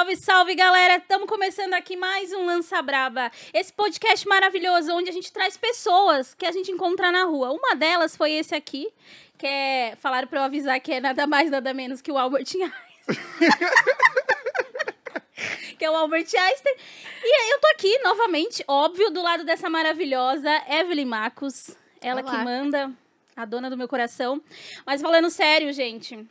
Salve, salve, galera! Estamos começando aqui mais um Lança Braba. Esse podcast maravilhoso onde a gente traz pessoas que a gente encontra na rua. Uma delas foi esse aqui, que é... Falaram pra eu avisar que é nada mais, nada menos que o Albert Einstein. que é o Albert Einstein. E eu tô aqui, novamente, óbvio, do lado dessa maravilhosa Evelyn Marcos. Ela Olá. que manda, a dona do meu coração. Mas falando sério, gente...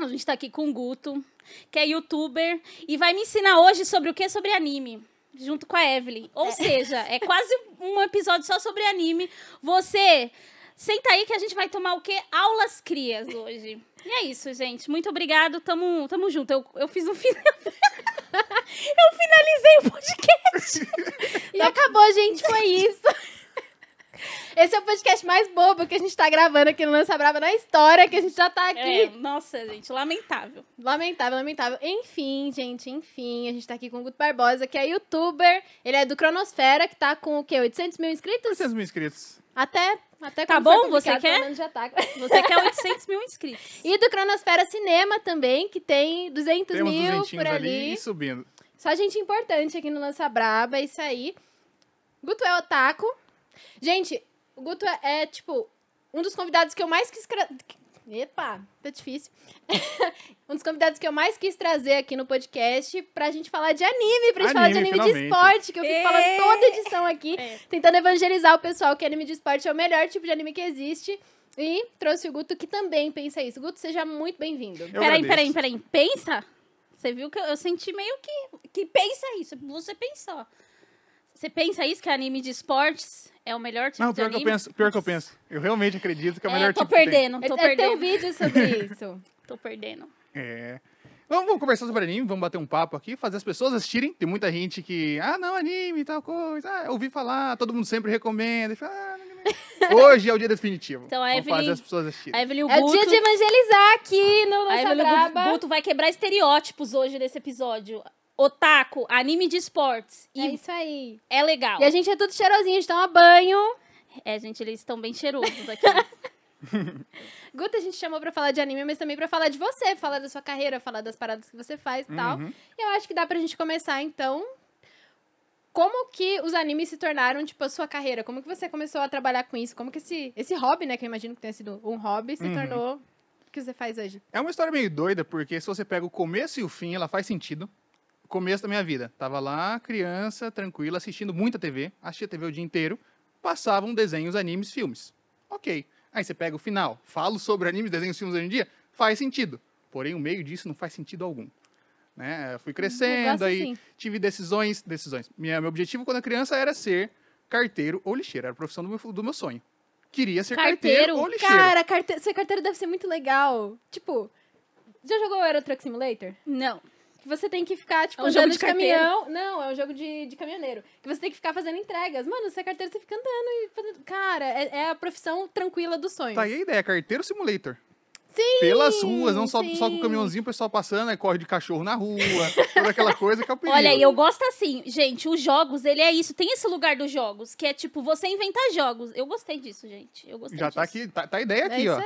A gente tá aqui com o Guto, que é youtuber, e vai me ensinar hoje sobre o que? Sobre anime. Junto com a Evelyn. Ou seja, é quase um episódio só sobre anime. Você, senta aí que a gente vai tomar o quê? Aulas crias hoje. E é isso, gente. Muito obrigado. Tamo, tamo junto. Eu, eu fiz um final. eu finalizei o podcast. E acabou, gente, foi isso. Esse é o podcast mais bobo que a gente tá gravando aqui no Lança Brava na história, que a gente já tá aqui. É, nossa, gente, lamentável. Lamentável, lamentável. Enfim, gente, enfim, a gente tá aqui com o Guto Barbosa, que é youtuber. Ele é do Cronosfera, que tá com o quê? 800 mil inscritos? 800 mil inscritos. Até, até Tá bom? Você quer? tá. Você quer 800 mil inscritos. E do Cronosfera Cinema também, que tem 200 Temos mil 200 por ali ali. e subindo. Só gente importante aqui no Lança Braba, é isso aí. Guto é otaku. Gente, o Guto é, é, tipo, um dos convidados que eu mais quis... Epa, tá difícil. um dos convidados que eu mais quis trazer aqui no podcast pra gente falar de anime, pra gente falar de Anime, anime de finalmente. esporte, que eu fico É. falando toda edição aqui, É. tentando evangelizar o pessoal que anime de esporte é o melhor tipo de anime que existe. E trouxe o Guto que também pensa isso. Guto, seja muito bem-vindo. Peraí, peraí, peraí. Pensa? Você viu que eu, eu senti meio que, que pensa isso. Você pensou. Você pensa isso, que anime de esportes é o melhor tipo Não, de pior que eu anime? penso, pior que eu penso. Eu realmente acredito que é o É, melhor tô tipo tem. perdendo, tô Ele deve ter perdendo. um vídeo sobre isso. Tô perdendo. É. Vamos, vamos conversar sobre anime, vamos bater um papo aqui, fazer as pessoas assistirem. Tem muita gente que, ah, não, anime e tal coisa. Ah, eu ouvi falar, todo mundo sempre recomenda. Fala, ah, não, não, não. Hoje é o dia definitivo. Então, a vamos Evelyn- fazer as pessoas assistirem. A Evelyn e o É o Guto... dia de evangelizar aqui no a Lança Evelyn Braba. Guto vai quebrar estereótipos hoje nesse episódio. Otaku, anime de esportes. É E isso aí. é, legal. E a gente é tudo cheirosinho, a gente toma banho. É, gente, eles estão bem cheirosos aqui. Guta, a gente chamou pra falar de anime, mas também pra falar de você, falar da sua carreira, falar das paradas que você faz e tal. Uhum. E eu acho que dá pra gente começar, então. Como que os animes se tornaram, tipo, a sua carreira? Como que você começou a trabalhar com isso? Como que esse, esse hobby, né, que eu imagino que tenha sido um hobby, se Uhum. tornou o que você faz hoje? É uma história meio doida, porque se você pega o começo e o fim, ela faz sentido. Começo da minha vida. Tava lá, criança, tranquila, assistindo muita TV, assistia TV o dia inteiro, passavam desenhos, animes, filmes. Ok. Aí você pega o final, falo sobre animes, desenhos, filmes hoje em dia, faz sentido. Porém, o meio disso não faz sentido algum. Né? Eu Fui Eu crescendo, aí assim. tive decisões, decisões. Minha, meu objetivo quando eu criança era ser carteiro ou lixeiro, era a profissão do meu, do meu sonho. Queria ser carteiro, Carteiro? ou lixeiro. Cara, carte... ser carteiro deve ser muito legal. Tipo, já jogou o Euro Truck Simulator? Não. Que você tem que ficar, tipo, É um jogo andando de de, caminhão. Não, é um jogo de, de caminhoneiro. Que você tem que ficar fazendo entregas. Mano, você é carteiro, você fica andando e fazendo. Cara, é, é a profissão tranquila dos sonhos. Tá aí a ideia, carteiro simulator. Sim! pelas ruas, não só, sim. só com o caminhãozinho, o pessoal passando, aí corre de cachorro na rua, toda aquela coisa que é o perigo. Olha, aí, eu gosto assim, gente, os jogos, ele é isso, tem esse lugar dos jogos, que é tipo, você inventar jogos. Eu gostei disso, gente. Eu gostei Já tá disso. aqui, tá, tá a ideia É aqui, isso ó.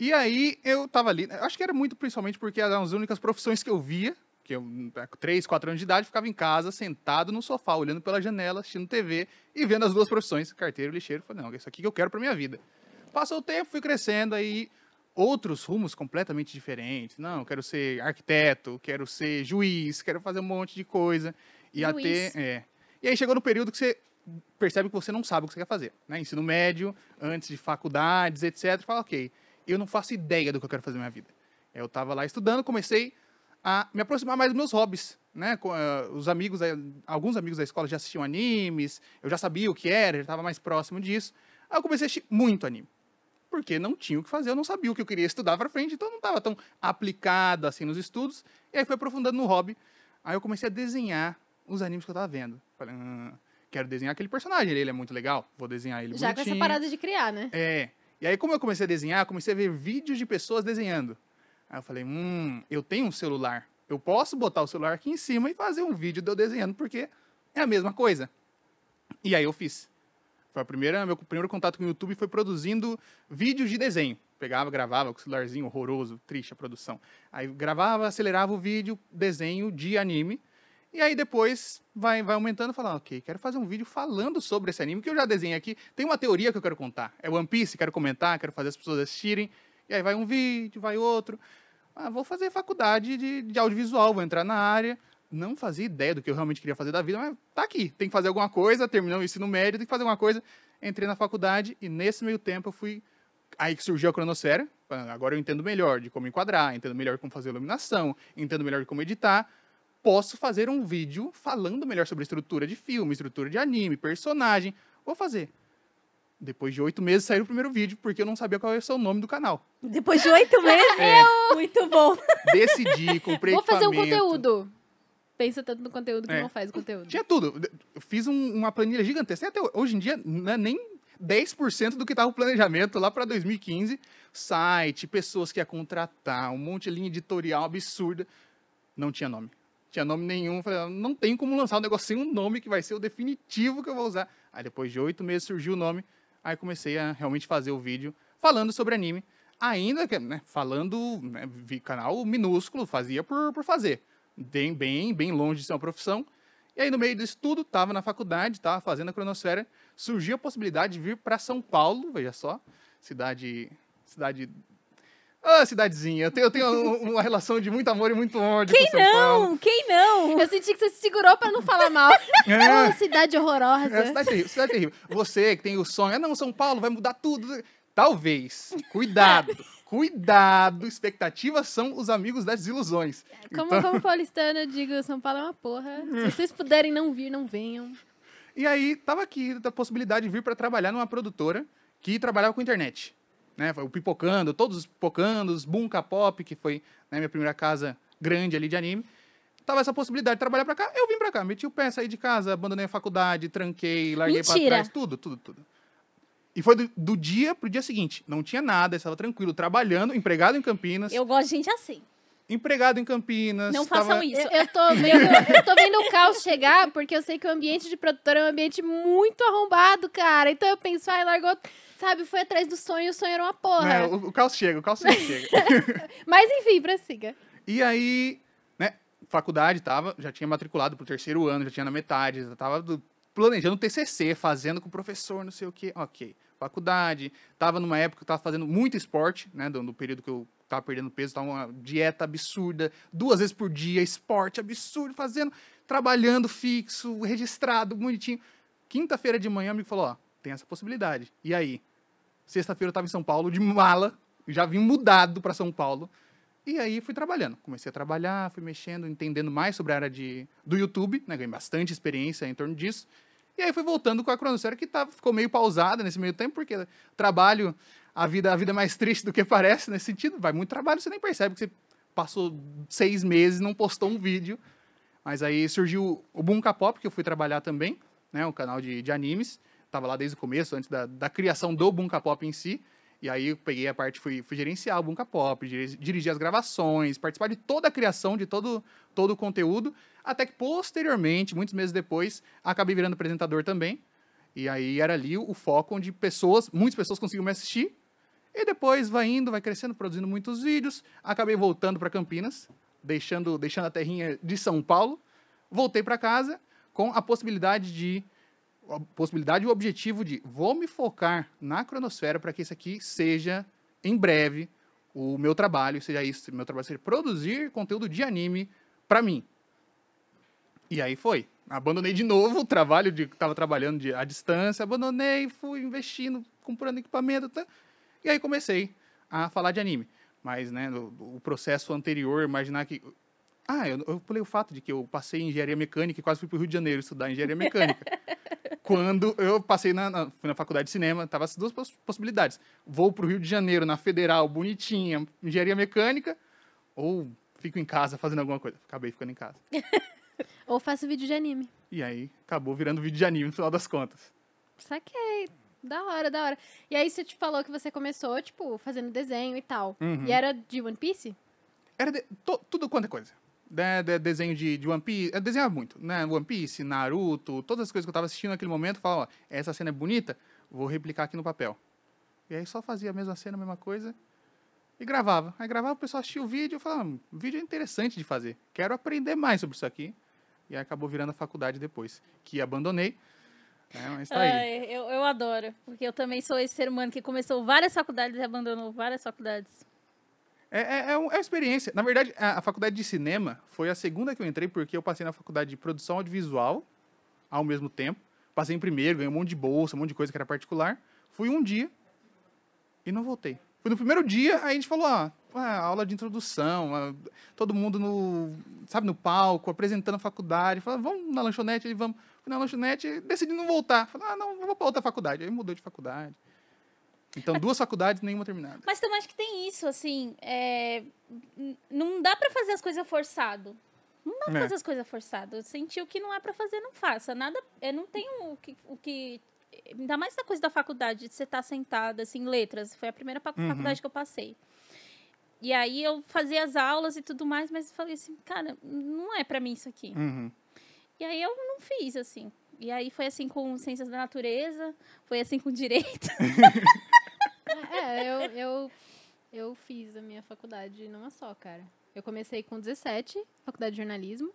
E aí eu tava ali, acho que era muito principalmente porque eram as únicas profissões que eu via, que eu, com 3, 4 anos de idade, ficava em casa, sentado no sofá, olhando pela janela, assistindo TV e vendo as duas profissões, carteiro e lixeiro. Falei, não, isso aqui que eu quero pra minha vida. Passou o tempo, fui crescendo, aí outros rumos completamente diferentes. Não, eu quero ser arquiteto, quero ser juiz, quero fazer um monte de coisa. E Juiz. até. É. E aí chegou no período que você percebe que você não sabe o que você quer fazer. Né? Ensino médio, antes de faculdades, etc. Fala, ok, eu não faço ideia do que eu quero fazer na minha vida. Eu estava lá estudando, comecei a me aproximar mais dos meus hobbies. Né? Com, eh, os amigos, da- alguns amigos da escola já assistiam animes, eu já sabia o que era, já estava mais próximo disso. Aí eu comecei a assistir muito anime. Porque não tinha o que fazer, eu não sabia o que eu queria estudar para frente, então eu não estava tão aplicado assim nos estudos. E aí fui aprofundando no hobby. Aí eu comecei a desenhar os animes que eu estava vendo. Falei, "Ah, quero desenhar aquele personagem, ele é muito legal, vou desenhar ele Já com bonitinho. essa parada de criar, né? É. E aí, como eu comecei a desenhar, comecei a ver vídeos de pessoas desenhando. Aí eu falei, hum, eu tenho um celular. Eu posso botar o celular aqui em cima e fazer um vídeo de eu desenhando, porque é a mesma coisa. E aí eu fiz. Foi a primeira, meu primeiro contato com o YouTube foi produzindo vídeos de desenho. Pegava, gravava com o celularzinho horroroso, triste a produção. Aí gravava, acelerava o vídeo, desenho de anime. E aí depois vai, vai aumentando e falando, ok, quero fazer um vídeo falando sobre esse anime que eu já desenhei aqui. Tem uma teoria que eu quero contar. É One Piece, quero comentar, quero fazer as pessoas assistirem. E aí vai um vídeo, vai outro. Ah, vou fazer faculdade de, de audiovisual, vou entrar na área. Não fazia ideia do que eu realmente queria fazer da vida, mas tá aqui. Tem que fazer alguma coisa, terminou o ensino médio, tem que fazer alguma coisa. Entrei na faculdade e nesse meio tempo eu fui. Aí que surgiu a cronosfera. Ah, Agora eu entendo melhor de como enquadrar, entendo melhor como fazer iluminação, entendo melhor de como editar. Posso fazer um vídeo falando melhor sobre estrutura de filme, estrutura de anime, personagem. Vou fazer. Depois de oito meses saiu o primeiro vídeo, porque eu não sabia qual ia ser o nome do canal. Depois de oito meses? É. Muito bom. Decidi, comprei Vou fazer um conteúdo. Pensa tanto no conteúdo que É. não faz o conteúdo. Tinha tudo. Eu fiz um- uma planilha gigantesca. Até hoje em dia, é nem 10% do que estava o planejamento lá para 2015. Site, pessoas que ia contratar, um monte de linha editorial absurda. Não tinha nome. Tinha nome nenhum. Falei, não tem como lançar um negócio sem um nome que vai ser o definitivo que eu vou usar. Aí depois de oito meses surgiu o nome. Aí comecei a realmente fazer o vídeo falando sobre anime. Ainda que, né, falando, né, canal minúsculo, fazia por, por fazer. Bem, bem, bem longe de ser uma profissão. E aí, no meio disso tudo, estava na faculdade, estava fazendo a cronosfera, surgiu a possibilidade de vir para São Paulo, veja só, cidade. Cidade. Ah, cidadezinha. Eu tenho, eu tenho um- uma relação de muito amor e muito ódio com São Paulo. Não, quem não? Eu senti que você se segurou pra não falar mal. É uma cidade horrorosa. É, cidade terrível, cidade terrível. Você que tem o sonho, ah, não, São Paulo vai mudar tudo. Talvez. Cuidado. Cuidado. Expectativas são os amigos das ilusões. Como, Então- como paulistana, eu digo, São Paulo é uma porra. Se vocês puderem não vir, não venham. E aí, tava aqui a possibilidade de vir para trabalhar numa produtora que trabalhava com internet. Né? Foi o Pipocando, todos os Pipocandos, Bunka Pop, que foi né, minha primeira casa grande ali de anime. Tava essa possibilidade de trabalhar para cá, eu vim para cá. Meti o pé, saí de casa, abandonei a faculdade, tranquei, larguei para Mentira. trás, tudo, tudo, tudo. E foi do, do dia pro dia seguinte. Não tinha nada, estava tranquilo, trabalhando, empregado em Campinas. Eu gosto de gente assim. Empregado em Campinas. Não tava- façam isso. Eu, eu tô vendo, eu tô vendo o caos chegar, porque eu sei que o ambiente de produtora é um ambiente muito arrombado, cara. Então eu penso, ai, largou, sabe, foi atrás do sonho, o sonho era uma porra. É, o, o caos chega, o caos chega. Mas enfim, prossiga. E aí, né, faculdade tava, já tinha matriculado pro terceiro ano, já tinha na metade, já tava do- planejando TCC, fazendo com o professor, não sei o quê. Ok, faculdade, tava numa época que eu tava fazendo muito esporte, né, no período que eu tava perdendo peso, tava uma dieta absurda, duas vezes por dia, esporte absurdo, fazendo, trabalhando fixo, registrado, bonitinho. Quinta-feira de manhã, o amigo falou, ó, tem essa possibilidade. E aí? Sexta-feira eu tava em São Paulo, de mala, já vim mudado para São Paulo. E aí fui trabalhando. Comecei a trabalhar, fui mexendo, entendendo mais sobre a área de, do YouTube, né? Ganhei bastante experiência em torno disso. E aí fui voltando com a cronosfera, que tava, ficou meio pausada nesse meio tempo, porque trabalho, a vida, a vida é mais triste do que parece nesse sentido. Vai muito trabalho, você nem percebe que você passou seis meses não postou um vídeo. Mas aí surgiu o Bunka Pop, que eu fui trabalhar também, né? Um canal de, de animes. Tava lá desde o começo, antes da, da criação do Bunka Pop em si. E aí eu peguei a parte, fui, fui gerenciar o Bunka Pop, diri- dirigir as gravações, participar de toda a criação, de todo, todo o conteúdo, até que posteriormente, muitos meses depois, acabei virando apresentador também. E aí era ali o foco onde pessoas, muitas pessoas conseguiam me assistir. E depois vai indo, vai crescendo, produzindo muitos vídeos. Acabei voltando para Campinas, deixando, deixando a terrinha de São Paulo. Voltei para casa com a possibilidade de possibilidade e o objetivo de vou me focar na cronosfera para que isso aqui seja em breve o meu trabalho, seja isso, meu trabalho seja produzir conteúdo de anime para mim. E aí foi. Abandonei de novo o trabalho de estava trabalhando de, à distância, abandonei, fui investindo, comprando equipamento, tá? e aí comecei a falar de anime. Mas, né, o, o processo anterior, imaginar que ah, eu, eu pulei o fato de que eu passei em engenharia mecânica e quase fui para o Rio de Janeiro estudar engenharia mecânica. Quando eu passei na, na, fui na faculdade de cinema, tava as duas poss- possibilidades. Vou para o Rio de Janeiro, na Federal, bonitinha, engenharia mecânica, ou fico em casa fazendo alguma coisa. Acabei ficando em casa. Ou faço vídeo de anime. E aí, acabou virando vídeo de anime no final das contas. Saquei. Da hora, da hora. E aí você te falou que você começou, tipo, fazendo desenho e tal. Uhum. E era de One Piece? Era de- to- tudo quanto é coisa. De, de- desenho de, de One Piece. Eu desenhava muito, né? One Piece, Naruto, todas as coisas que eu tava assistindo naquele momento, eu falava, ó, essa cena é bonita, vou replicar aqui no papel. E aí só fazia a mesma cena, a mesma coisa. E gravava. Aí gravava, o pessoal assistia o vídeo, eu falava, "Hum, o vídeo é interessante de fazer. Quero aprender mais sobre isso aqui. E aí acabou virando a faculdade depois, que abandonei. né, mas tá aí. Ai, eu, eu adoro, porque eu também sou esse ser humano que começou várias faculdades e abandonou várias faculdades. É, é, é, é uma experiência. Na verdade, a, a faculdade de cinema foi a segunda que eu entrei, porque eu passei na faculdade de produção audiovisual ao mesmo tempo. Passei em primeiro, ganhei um monte de bolsa, um monte de coisa que era particular. Fui um dia e não voltei. Fui no primeiro dia, aí a gente falou, ah, ah, aula de introdução, ah, todo mundo no, sabe, no palco, apresentando a faculdade. Falei, vamos na lanchonete, vamos. Fui na lanchonete, decidi não voltar. Falei, ah, não, vou para outra faculdade. Aí mudou de faculdade. Então, duas faculdades, nenhuma terminada. Mas também acho que tem isso, assim, é, não dá pra fazer as coisas forçado. Não dá pra É. fazer as coisas forçado. Sentiu que não é pra fazer, não faça. Nada, eu não tenho o que, o que ainda mais essa coisa da faculdade, de você estar sentada, assim, letras. Foi a primeira Uhum. faculdade que eu passei. E aí eu fazia as aulas e tudo mais, mas falei assim, cara, não é pra mim isso aqui. Uhum. E aí eu não fiz, assim. E aí foi assim com ciências da natureza, foi assim com direito. É, eu, eu, eu fiz a minha faculdade numa só, cara. Eu comecei com 17, faculdade de jornalismo.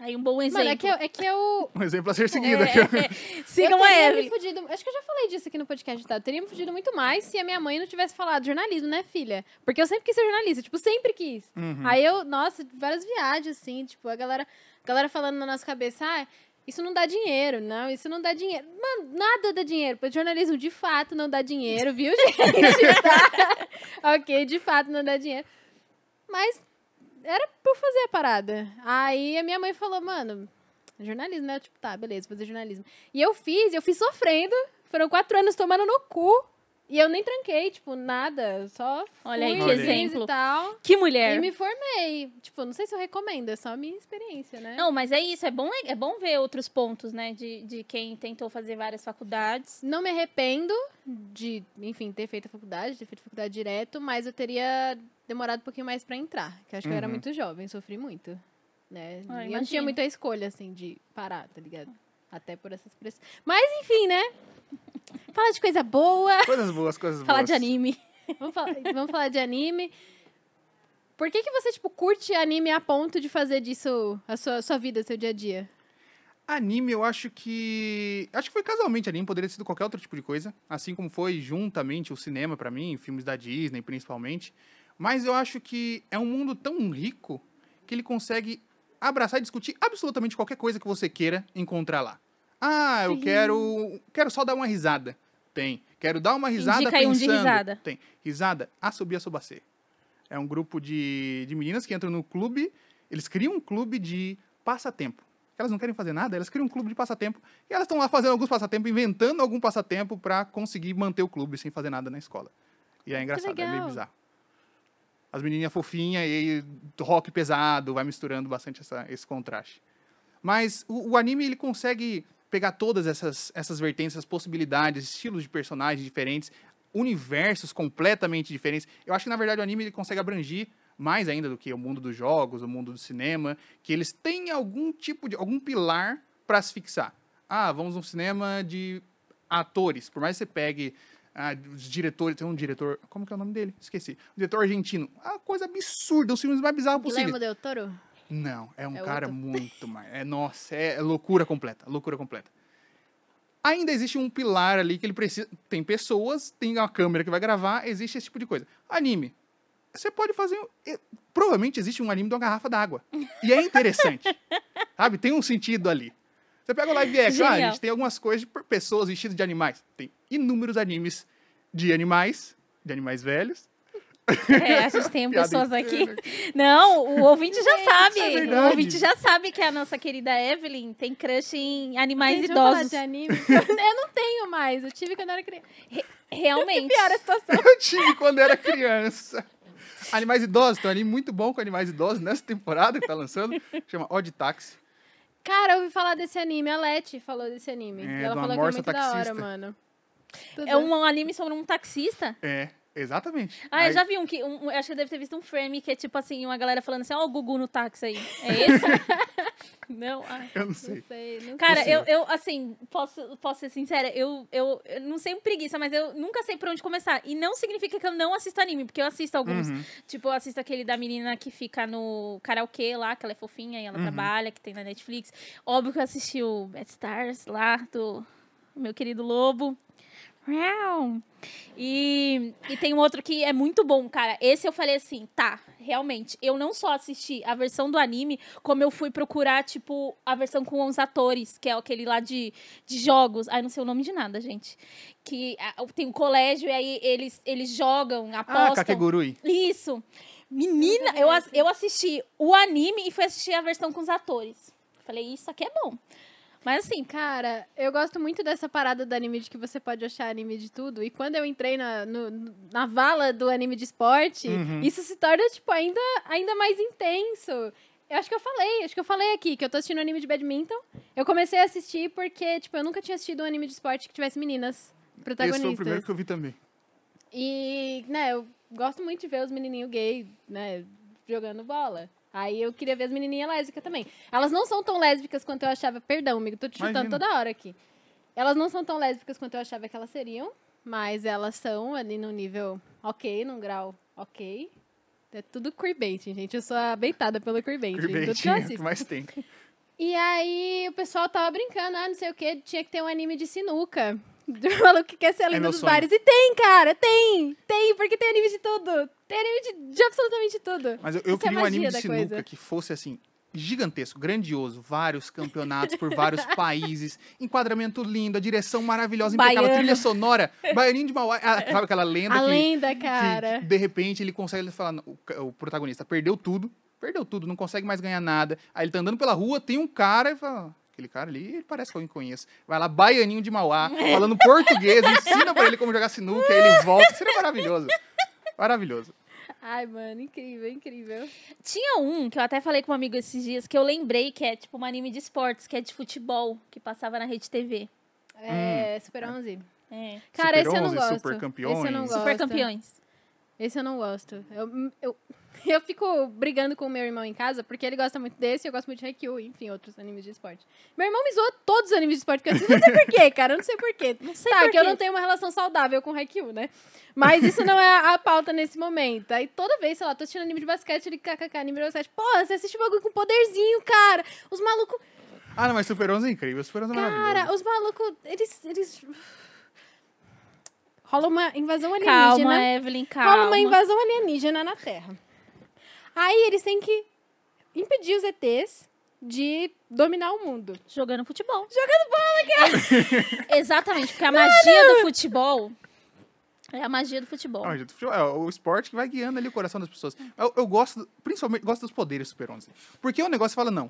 Aí um bom exemplo. Mano, é que eu, é que eu, Um exemplo a ser seguido. É, é, sigam eu a teria me Evelyn. fudido. Acho que eu já falei disso aqui no podcast, tá? Eu teria me fudido muito mais se a minha mãe não tivesse falado jornalismo, né, filha? Porque eu sempre quis ser jornalista, tipo, sempre quis. Uhum. Aí eu, nossa, várias viagens, assim, tipo, a galera, a galera falando na nossa cabeça, ah, isso não dá dinheiro, não, isso não dá dinheiro. Mano, nada dá dinheiro, porque jornalismo de fato não dá dinheiro, viu, gente? Ok, de fato não dá dinheiro. Mas era por fazer a parada. Aí a minha mãe falou, mano, jornalismo, né? Eu, Tipo, tá, beleza, fazer jornalismo. E eu fiz, eu fiz sofrendo. Foram quatro anos tomando no cu. E eu nem tranquei, tipo, nada. Só Olha aí fui, que fiz exemplo. E tal. Que mulher. E me formei. Tipo, não sei se eu recomendo, é só a minha experiência, né? Não, mas é isso, é bom, é bom ver outros pontos, né? De, de quem tentou fazer várias faculdades. Não me arrependo de, enfim, ter feito a faculdade, ter feito faculdade direto, mas eu teria demorado um pouquinho mais pra entrar. Que eu acho que eu era Uhum. muito jovem, sofri muito. Né? Ah, e eu não tinha muita escolha, assim, de parar, tá ligado? Até por essas pressões. Mas, enfim, né? Fala de coisa boa. Coisas boas, coisas Falar boas. de anime. Vamos falar, vamos falar de anime. Por que, que você, tipo, curte anime a ponto de fazer disso a sua, sua vida, seu dia a dia? Anime, eu acho que. Acho que foi casualmente anime, poderia ter sido qualquer outro tipo de coisa. Assim como foi juntamente o cinema pra mim, filmes da Disney principalmente. Mas eu acho que é um mundo tão rico que ele consegue abraçar e discutir absolutamente qualquer coisa que você queira encontrar lá. Ah, eu Sim. quero. Quero só dar uma risada. Tem. Quero dar uma risada Indica aí um de pensando. risada. Tem. Risada, Assobia Sobacê. É um grupo de, de meninas que entram no clube. Eles criam um clube de passatempo. Elas não querem fazer nada, elas criam um clube de passatempo. E elas estão lá fazendo alguns passatempos, inventando algum passatempo pra conseguir manter o clube sem fazer nada na escola. E é engraçado, é meio bizarro. As menininhas fofinhas e rock pesado, vai misturando bastante essa, esse contraste. Mas o, o anime, ele consegue pegar todas essas, essas vertentes, essas possibilidades, estilos de personagens diferentes, universos completamente diferentes. Eu acho que, na verdade, o anime ele consegue abranger mais ainda do que o mundo dos jogos, o mundo do cinema, que eles têm algum tipo de, algum pilar para se fixar. Ah, vamos num cinema de atores. Por mais que você pegue ah, os diretores, tem um diretor, como que é o nome dele? Esqueci. Um diretor argentino. Ah, coisa absurda, os filmes mais bizarros possíveis. Guilherme Del Toro? Não, é um É cara outro? muito mais. É, nossa, é loucura completa, loucura completa. Ainda existe um pilar ali que ele precisa. Tem pessoas, tem uma câmera que vai gravar, existe esse tipo de coisa. Anime. Você pode fazer. Provavelmente existe um anime de uma garrafa d'água. E é interessante. sabe? Tem um sentido ali. Você pega o live action, ah, a gente tem algumas coisas de pessoas vestidas de animais. Tem inúmeros animes de animais, de animais velhos. É, a gente tem pessoas aqui. Não, o ouvinte já sabe. é o ouvinte já sabe que a nossa querida Evelyn tem crush em animais Gente, vamos falar idosos. de anime? eu não tenho mais, eu tive quando eu era criança. Realmente. Pior a situação. Eu tive quando era criança. Animais Idosos, tem um anime muito bom com animais idosos nessa temporada que tá lançando. Chama Odd Taxi. Cara, eu ouvi falar desse anime, a Leti falou desse anime. É, ela falou que é muito da hora, taxista. mano. Tudo É um anime sobre um taxista. É, exatamente. Ah, eu Aí- já vi um que. Um, eu acho que eu deve ter visto um frame que é tipo assim, uma galera falando assim, ó, o Gugu no táxi aí. É esse? Não, ai. Eu não Não sei. sei, não Cara, eu, eu, assim, posso, posso ser sincera, eu, eu, eu não sei preguiça, mas eu nunca sei por onde começar. E não significa que eu não assisto anime, porque eu assisto alguns. Uhum. Tipo, eu assisto aquele da menina que fica no karaokê lá, que ela é fofinha e ela Uhum. trabalha, que tem na Netflix. Óbvio que eu assisti o Bad Stars lá, do meu querido Lobo. E, e tem um outro que é muito bom, cara. Esse eu falei assim, tá, realmente. Eu não só assisti a versão do anime, como eu fui procurar, tipo, a versão com os atores, que é aquele lá de, de jogos. Ai, não sei o nome de nada, gente. Que ah, tem um colégio e aí eles, eles jogam, Ah, apostam. Kakegurui. Isso. Menina, eu, eu assisti o anime e fui assistir a versão com os atores. Falei, isso aqui é bom. Mas assim, Cara, eu gosto muito dessa parada do anime de que você pode achar anime de tudo. E quando eu entrei na, no- na vala do anime de esporte, Uhum. isso se torna, tipo, ainda, ainda mais intenso. Eu acho que eu falei, acho que eu falei aqui que eu tô assistindo anime de badminton. Eu comecei a assistir porque, tipo, eu nunca tinha assistido um anime de esporte que tivesse meninas protagonistas. Esse foi o primeiro que eu vi também. E, né, eu gosto muito de ver os menininhos gay, né, jogando bola. Aí eu queria ver as menininhas lésbicas também. Elas não são tão lésbicas quanto eu achava. Perdão, amigo, tô te chutando Imagina. toda hora aqui. Elas não são tão lésbicas quanto eu achava que elas seriam, mas elas são ali num nível ok, num grau ok. É tudo queerbait, gente. Eu sou a beitada pelo queerbait. em Tudo que eu é assisto. mais tem. E aí o pessoal tava brincando, ah, não sei o que, tinha que ter um anime de sinuca. Do maluco que quer ser a lenda É dos sonho. bares. E tem, cara, tem! Tem, porque tem anime de tudo. Tem anime de, de absolutamente tudo. Mas eu, eu Essa é queria um anime de sinuca coisa. que fosse assim, gigantesco, grandioso, vários campeonatos por vários países, enquadramento lindo, a direção maravilhosa, impecável, trilha sonora, Baianinho de Mauá, ah, sabe aquela lenda A que, lenda, cara. que, de repente ele consegue ele fala, o, o protagonista perdeu tudo, perdeu tudo, não consegue mais ganhar nada. Aí ele tá andando pela rua, tem um cara e fala, aquele cara ali, ele parece que alguém conhece. Vai lá, Baianinho de Mauá, falando português, ensina pra ele como jogar sinuca, aí ele volta, seria maravilhoso. Maravilhoso. Ai, mano, incrível, incrível. tinha um que eu até falei com um amigo esses dias que eu lembrei que é tipo um anime de esportes, que é de futebol, que passava na Rede TV. É, Super 11. É. Cara, Super esse eu não 11, gosto. Super Campeões. Esse eu não gosto. Super campeões. Esse eu não gosto. Eu, eu, eu fico brigando com o meu irmão em casa, porque ele gosta muito desse, eu gosto muito de Haikyuu, enfim, outros animes de esporte. Meu irmão me zoa todos os animes de esporte que eu assisto, não sei porquê, cara, eu não sei porquê. Não sei Tá, por que eu não tenho uma relação saudável com Haikyuu, né? Mas isso não é a, a pauta nesse momento. Aí toda vez, sei lá, tô assistindo anime de basquete, ele kkk, anime de basquete. Porra, você assiste um bagulho com poderzinho, cara. Os malucos. Ah, não, mas Super 11 é incrível. Super 11 é maravilhoso. Cara, os malucos, eles. eles... Rola uma invasão alienígena. Calma, Evelyn, calma. Rola uma invasão alienígena na Terra. Aí eles têm que impedir os ETs de dominar o mundo. Jogando futebol. Jogando bola, cara. Exatamente, porque a magia do futebol é a magia do futebol. Ah, gente, futebol É o esporte que vai guiando ali o coração das pessoas. Eu, eu gosto, principalmente, gosto dos poderes do Super 11. Porque o negócio fala, não,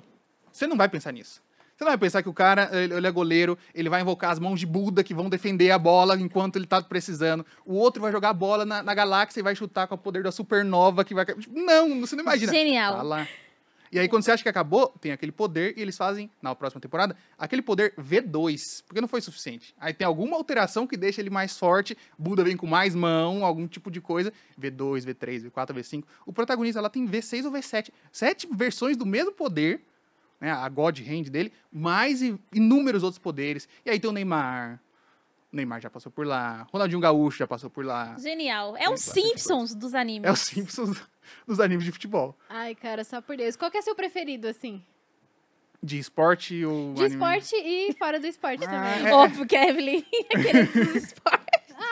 você não vai pensar nisso. Você não vai pensar que o cara, ele, é goleiro, ele vai invocar as mãos de Buda que vão defender a bola enquanto ele tá precisando. O outro vai jogar a bola na, na galáxia e vai chutar com o poder da supernova que vai... Não, você não imagina. Genial. Tá lá. E aí, quando você acha que acabou, tem aquele poder e eles fazem, na próxima temporada, aquele poder V2, porque não foi suficiente. Aí tem alguma alteração que deixa ele mais forte, Buda vem com mais mão, algum tipo de coisa, V2, V3, V4, V5. O protagonista, ela tem V6 ou V7. Sete versões do mesmo poder, né, a God Hand dele, mais inúmeros outros poderes. E aí tem o Neymar, o Neymar já passou por lá, Ronaldinho Gaúcho já passou por lá. Genial. É bastante Simpsons dos animes. É o Simpsons dos animes de futebol. Ai, cara, só por Deus. Qual que é seu preferido, assim? De esporte ou De anime? esporte e fora do esporte Ah, também. é. A Evelyn é querendo dos esportes.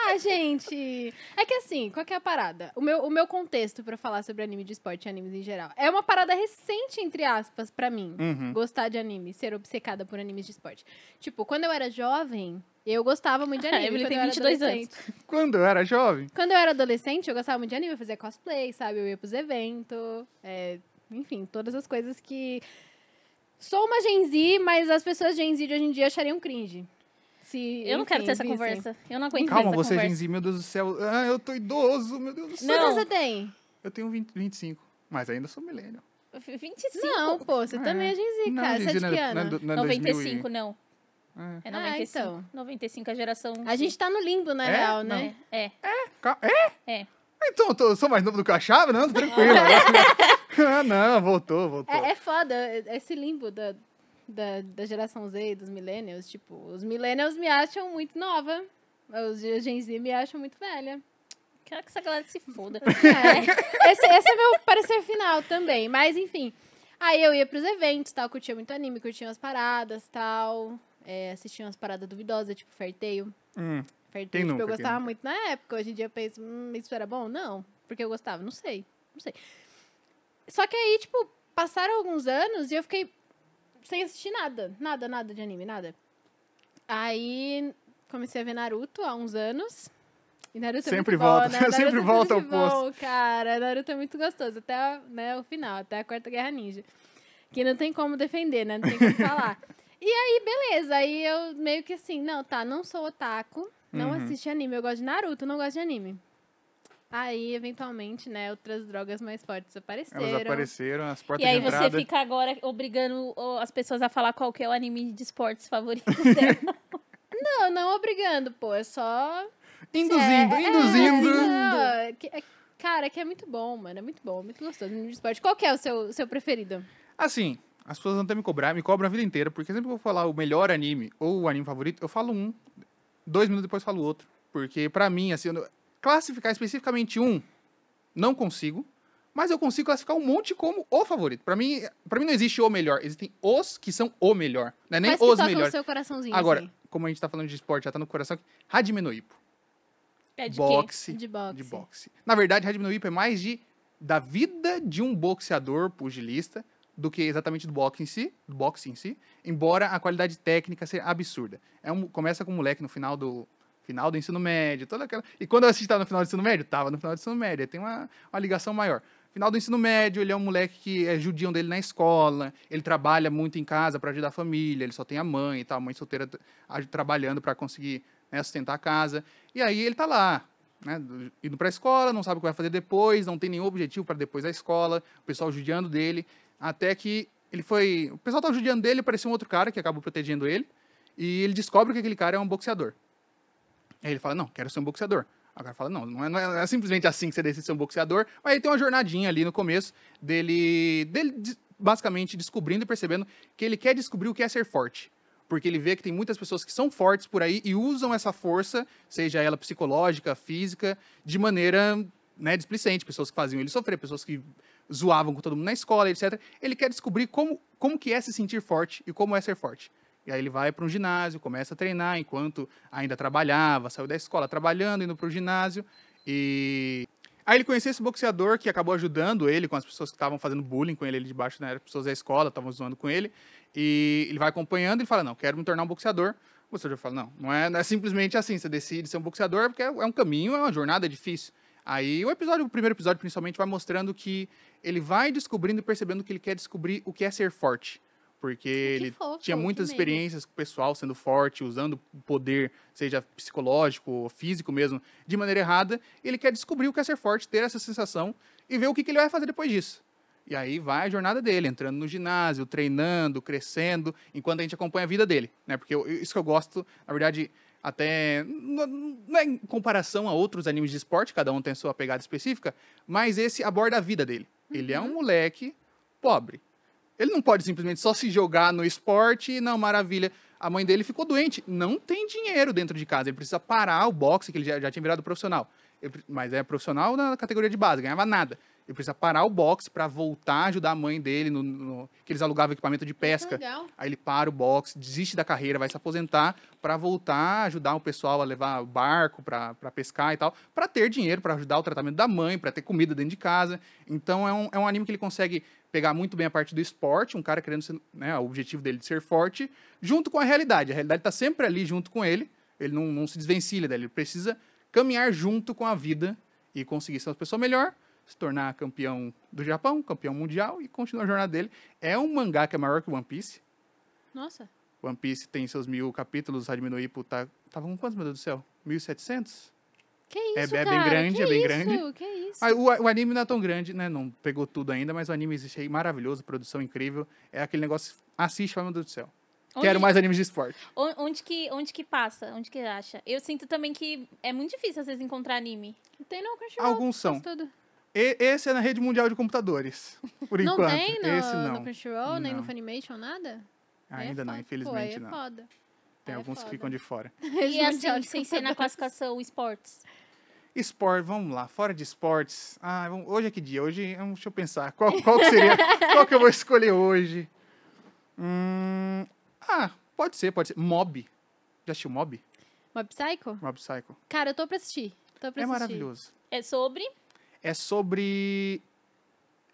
Ah, gente. É que assim, qual que é a parada? O meu, o meu contexto pra falar sobre anime de esporte e animes em geral é uma parada recente, entre aspas, pra mim. Uhum. Gostar de anime, ser obcecada por animes de esporte. Tipo, quando eu era jovem, eu gostava muito de anime. Quando tem eu era 22 anos. Quando eu era jovem, Quando eu era adolescente, eu gostava muito de anime, eu fazia cosplay, sabe? Eu ia pros eventos, é, enfim, todas as coisas que. Sou uma Gen Z, mas as pessoas Gen Z de hoje em dia achariam cringe. Se, Eu não quero ter essa conversa. Eu não aguento Calma, essa você, conversa. Genzi, meu Deus do céu. Ah, eu tô idoso, meu Deus do céu. Não. Quantos você tem? Eu tenho 20, 25, mas ainda sou milênio. 25. Não, pô, você É. também é Gen Z, Não, cara. Você é Genzi de não que é, não é, ano? é 2000 95, e- não. É. É Ah, 95. então. 95 é a geração. A gente tá no limbo, na É? real, né? É. É? É. Ah, Então, eu, tô- eu sou mais novo do que eu achava? Não, tô tranquilo. ah, não, voltou, voltou. É, é foda esse limbo da, da, da geração Z, dos millennials. Tipo, os millennials me acham muito nova. Os Gen Z me acham muito velha. Quero que essa galera se foda. É, esse, esse é meu parecer final também. Mas, enfim. Aí eu ia pros eventos, tal, curtia muito anime, curtia umas paradas, tal. É, assistia umas paradas duvidosas, tipo Fairtail. Hum, Fairtail, Quem tipo, nunca, eu gostava nunca? muito na época. Hoje em dia eu penso, hum, isso era bom? Não. Porque eu gostava? Não sei. Não sei. Só que aí, tipo, passaram alguns anos e eu fiquei sem assistir nada. Nada, nada de anime, nada. Aí comecei a ver Naruto há uns anos. E Naruto Sempre é muito volta, bom, né? Naruto sempre é volta ao bom, cara. Naruto é muito gostoso. Até né, o final, até a Quarta Guerra Ninja. Que não tem como defender, né? Não tem como falar. E aí, beleza. Aí eu meio que assim, não, tá, não sou otaku. Não Uhum. assisto anime. Eu gosto de Naruto, não gosto de anime. Aí, eventualmente, né, outras drogas mais fortes apareceram. elas apareceram, as portas E aí de você entrada. fica agora obrigando as pessoas a falar qual que é o anime de esportes favorito dela. Não, não obrigando, pô. É só. Induzindo, É, é, induzindo. é que- é- cara, que é muito bom, mano. É muito bom, muito gostoso. Anime de esporte. Qual que é o seu, seu preferido? Assim, as pessoas vão até me cobrar, me cobram a vida inteira, porque sempre que eu vou falar o melhor anime ou o anime favorito, eu falo um, dois minutos depois falo outro. Porque pra mim, assim, eu classificar especificamente um, não consigo, mas eu consigo classificar um monte como o favorito. Pra mim, para mim não existe o melhor, existem os que são o melhor, não é nem Quais que os tocam melhores. o seu coraçãozinho? Agora, assim? como a gente tá falando de esporte, já tá no coração aqui, Hajime no Ippo. É de boxe, De boxe. de boxe. Na verdade, Hajime no Ippo é mais de da vida de um boxeador pugilista do que exatamente do boxe em si, do boxe em si, embora a qualidade técnica seja absurda. É um, começa com um moleque no final do final do ensino médio, toda aquela. E quando eu assisti tava no final do ensino médio, tava no final do ensino médio, tem uma, uma ligação maior. Final do ensino médio, ele é um moleque que é judião dele na escola, ele trabalha muito em casa para ajudar a família, ele só tem a mãe e tal, a mãe solteira trabalhando para conseguir né, sustentar a casa. E aí ele tá lá, né, do- indo para a escola, não sabe o que vai fazer depois, não tem nenhum objetivo para depois da escola, o pessoal judiando dele, até que ele foi, o pessoal tava judiando dele, apareceu um outro cara que acabou protegendo ele, e ele descobre que aquele cara é um boxeador. Aí ele fala, não, quero ser um boxeador. Cara fala, não, não é, não é- é simplesmente assim que você decide ser um boxeador, mas aí tem uma jornadinha ali no começo dele, dele basicamente descobrindo e percebendo que ele quer descobrir o que é ser forte. Porque ele vê que tem muitas pessoas que são fortes por aí e usam essa força, seja ela psicológica, física, de maneira né, displicente. Pessoas que faziam ele sofrer, pessoas que zoavam com todo mundo na escola, etc. Ele quer descobrir como, como que é se sentir forte e como é ser forte. E aí ele vai para um ginásio, começa a treinar enquanto ainda trabalhava, saiu da escola trabalhando, indo para o ginásio. E aí ele conheceu esse boxeador que acabou ajudando ele com as pessoas que estavam fazendo bullying com ele ali debaixo, né? Eram pessoas da escola, estavam zoando com ele. E ele vai acompanhando e fala: Não, quero me tornar um boxeador. O boxeador fala: Não, não é, não é simplesmente assim. Você decide ser um boxeador porque é é um caminho, é uma jornada é difícil. Aí o episódio, o primeiro episódio principalmente, vai mostrando que ele vai descobrindo e percebendo que ele quer descobrir o que é ser forte. Porque ele fofo, tinha muitas experiências com o pessoal sendo forte, usando o poder, seja psicológico ou físico mesmo, de maneira errada. Ele quer descobrir o que é ser forte, ter essa sensação e ver o que, que ele vai fazer depois disso. E aí vai a jornada dele, entrando no ginásio, treinando, crescendo, enquanto a gente acompanha a vida dele, né? Porque eu- isso que eu gosto, na verdade, até não não é em comparação a outros animes de esporte, cada um tem a sua pegada específica, mas esse aborda a vida dele. Ele é um moleque pobre. Ele não pode simplesmente só se jogar no esporte e, não, maravilha, a mãe dele ficou doente. Não tem dinheiro dentro de casa. Ele precisa parar o boxe, que ele já, já tinha virado profissional. Ele mas é profissional na categoria de base, ganhava nada. Ele precisa parar o boxe para voltar a ajudar a mãe dele, no, no- que eles alugavam equipamento de pesca. legal. Aí ele para o boxe, desiste da carreira, vai se aposentar para voltar a ajudar o pessoal a levar o barco para pescar e tal, para ter dinheiro para ajudar o tratamento da mãe, para ter comida dentro de casa. Então é um, é um anime que ele consegue pegar muito bem a parte do esporte, um cara querendo ser, né, o objetivo dele de ser forte, junto com a realidade. A realidade está sempre ali junto com ele, ele não, não se desvencilha dele, ele precisa caminhar junto com a vida e conseguir ser uma pessoa melhor, se tornar campeão do Japão, campeão mundial e continuar a jornada dele. É um mangá que é maior que One Piece. Nossa. One Piece tem seus mil capítulos, Hajime no Ippo tá... Tava com quantos, meu Deus do céu? 1.700? Que isso, É- é bem grande, que é bem isso? grande. Que isso? Ah, o, o anime não é tão grande, né? Não pegou tudo ainda, mas o anime existe aí maravilhoso, produção incrível. É aquele negócio, assiste, meu Deus do céu. Onde- Quero mais animes de esporte. on- Onde que, onde que passa? Onde que acha? Eu sinto também que é muito difícil às vezes encontrar anime. Tem no Crunchyroll. Alguns são. tudo. E- esse é na rede mundial de computadores, por Não enquanto. tem no, esse no não. Crunchyroll, nem no Não. Funimation, nada? Ainda não, foda. infelizmente Pô, é não. Foda. Tem é alguns que foda. ficam de fora. E assim, Mundial de sem ser na classificação esportes. Esporte, vamos lá, fora de esportes. Ah, vamos- hoje é que dia? Hoje, hum, deixa eu pensar. Qual, qual que seria? qual que eu vou escolher hoje? Hum, ah, pode ser, pode ser. Mob. Já assistiu Mob? Mob Psycho? Mob Psycho. Cara, eu tô pra assistir. Tô pra É assistir. maravilhoso. É sobre. É sobre.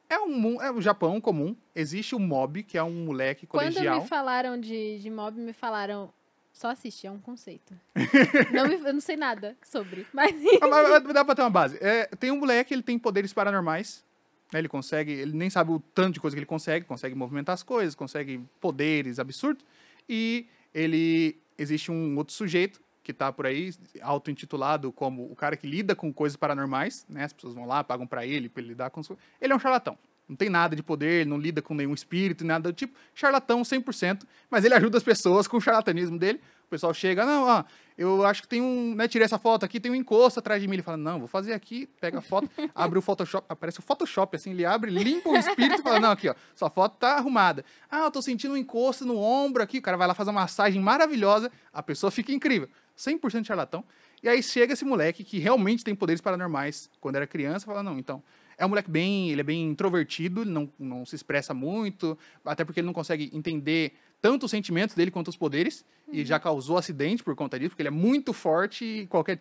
É um, é um Japão comum. Existe um mob, que é um moleque Quando colegial. me falaram de, de mob, me falaram. Só assiste, é um conceito. não me- eu não sei nada sobre. Mas Ah, mas- mas Dá pra ter uma base. É, tem um moleque, ele tem poderes paranormais. né, Ele consegue, ele nem sabe o tanto de coisa que ele consegue, consegue movimentar as coisas, consegue poderes absurdos. E ele existe um outro sujeito que tá por aí, auto-intitulado como o cara que lida com coisas paranormais, né? As pessoas vão lá, pagam pra ele, pra ele lidar com. Ele é um charlatão. Não tem nada de poder, não lida com nenhum espírito, nada do tipo. Charlatão 100%, mas ele ajuda as pessoas com o charlatanismo dele. O pessoal chega, não, ó, eu acho que tem um, né, tirei essa foto aqui, tem um encosto atrás de mim. Ele fala, não, vou fazer aqui, pega a foto, abre o Photoshop, aparece o Photoshop, assim, ele abre, limpa o espírito e fala, não, aqui, ó, sua foto tá arrumada. Ah, eu tô sentindo um encosto no ombro aqui, o cara vai lá fazer uma massagem maravilhosa, a pessoa fica incrível. 100% charlatão. E aí chega esse moleque que realmente tem poderes paranormais quando era criança, fala, não, então, é um moleque bem, ele é bem introvertido, não, não se expressa muito, até porque ele não consegue entender tanto os sentimentos dele quanto os poderes, e já causou acidente por conta disso, porque ele é muito forte e qualquer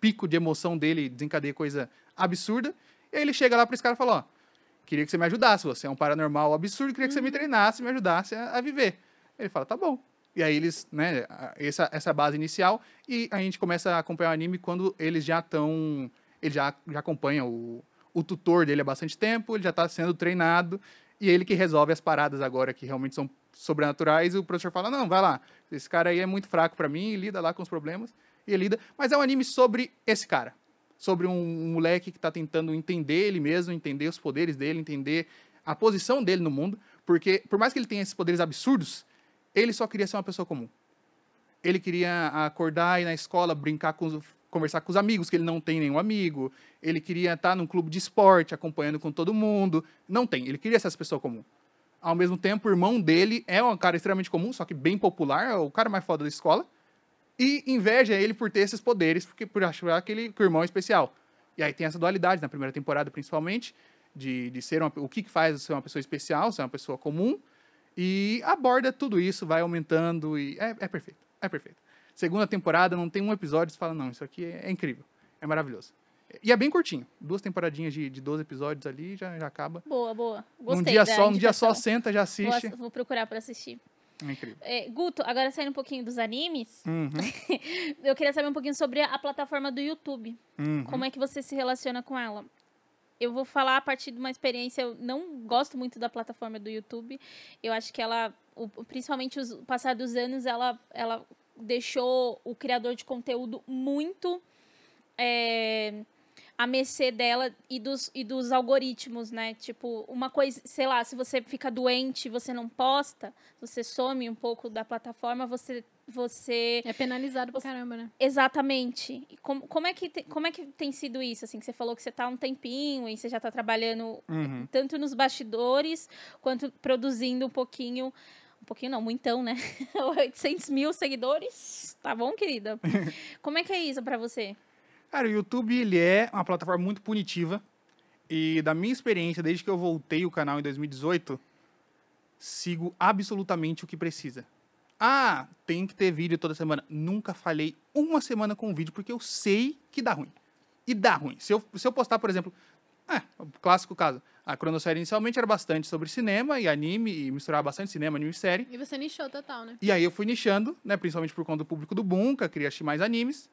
pico de emoção dele desencadeia coisa absurda. E aí ele chega lá para esse cara e fala, ó, queria que você me ajudasse, você é um paranormal absurdo, queria que você me treinasse, me ajudasse a, a viver. Ele fala, tá bom. E aí eles, né, essa, essa base inicial, e a gente começa a acompanhar o anime quando eles já estão, ele já, já acompanha o, o tutor dele há bastante tempo, ele já está sendo treinado, e é ele que resolve as paradas agora que realmente são sobrenaturais, e o professor fala, não, vai lá, esse cara aí é muito fraco para mim, lida lá com os problemas, e lida, mas é um anime sobre esse cara, sobre um, moleque que está tentando entender ele mesmo, entender os poderes dele, entender a posição dele no mundo, porque por mais que ele tenha esses poderes absurdos, ele só queria ser uma pessoa comum. Ele queria acordar e ir na escola brincar com os, conversar com os amigos, que ele não tem nenhum amigo. Ele queria estar num clube de esporte, acompanhando com todo mundo. Não tem. Ele queria ser essa pessoa comum. Ao mesmo tempo, o irmão dele é um cara extremamente comum, só que bem popular, é o cara mais foda da escola. E inveja ele por ter esses poderes, porque por achar que, que o irmão é especial. E aí tem essa dualidade, na primeira temporada principalmente, de, de ser uma, o que, que faz ser uma pessoa especial, ser uma pessoa comum. E aborda tudo isso, vai aumentando e é, é perfeito, é perfeito. Segunda temporada, não tem um episódio que fala, não, isso aqui é, é incrível, é maravilhoso. E é bem curtinho, duas temporadinhas de, de 12 episódios ali, já, já acaba. Boa, boa. Gostei um dia só, um dia só senta, já Vou, assiste. ass- vou procurar pra assistir. É incrível. É, Guto, agora saindo um pouquinho dos animes, Uhum, eu queria saber um pouquinho sobre a plataforma do YouTube. uhum. Como é que você se relaciona com ela? Eu vou falar a partir de uma experiência. Eu não gosto muito da plataforma do YouTube. Eu acho que ela, o- principalmente os- o passar dos anos, ela, ela deixou o criador de conteúdo muito é, a mercê dela e dos, e dos algoritmos, né? Tipo, uma coisa, sei lá, se você fica doente e você não posta, você some um pouco da plataforma, você. você É penalizado pra caramba, né? Exatamente. E Como, como, é que te- como é que tem sido isso? Assim, que você falou que você tá há um tempinho e você já tá trabalhando Uhum. tanto nos bastidores quanto produzindo um pouquinho. Um pouquinho não, muitão, né? 800 mil seguidores. Tá bom, querida? Como é que é isso pra você? Cara, o YouTube ele é uma plataforma muito punitiva. E da minha experiência, desde que eu voltei o canal em 2018, sigo absolutamente o que precisa. Ah, tem que ter vídeo toda semana. Nunca falhei uma semana com vídeo, porque eu sei que dá ruim. E dá ruim. Se eu, se eu postar, por exemplo, é, o clássico caso. A cronossérie inicialmente era bastante sobre cinema e anime, e misturava bastante cinema, anime e série. E você nichou total, né? E aí eu fui nichando, né? Principalmente por conta do público do Bunka, queria assistir mais animes.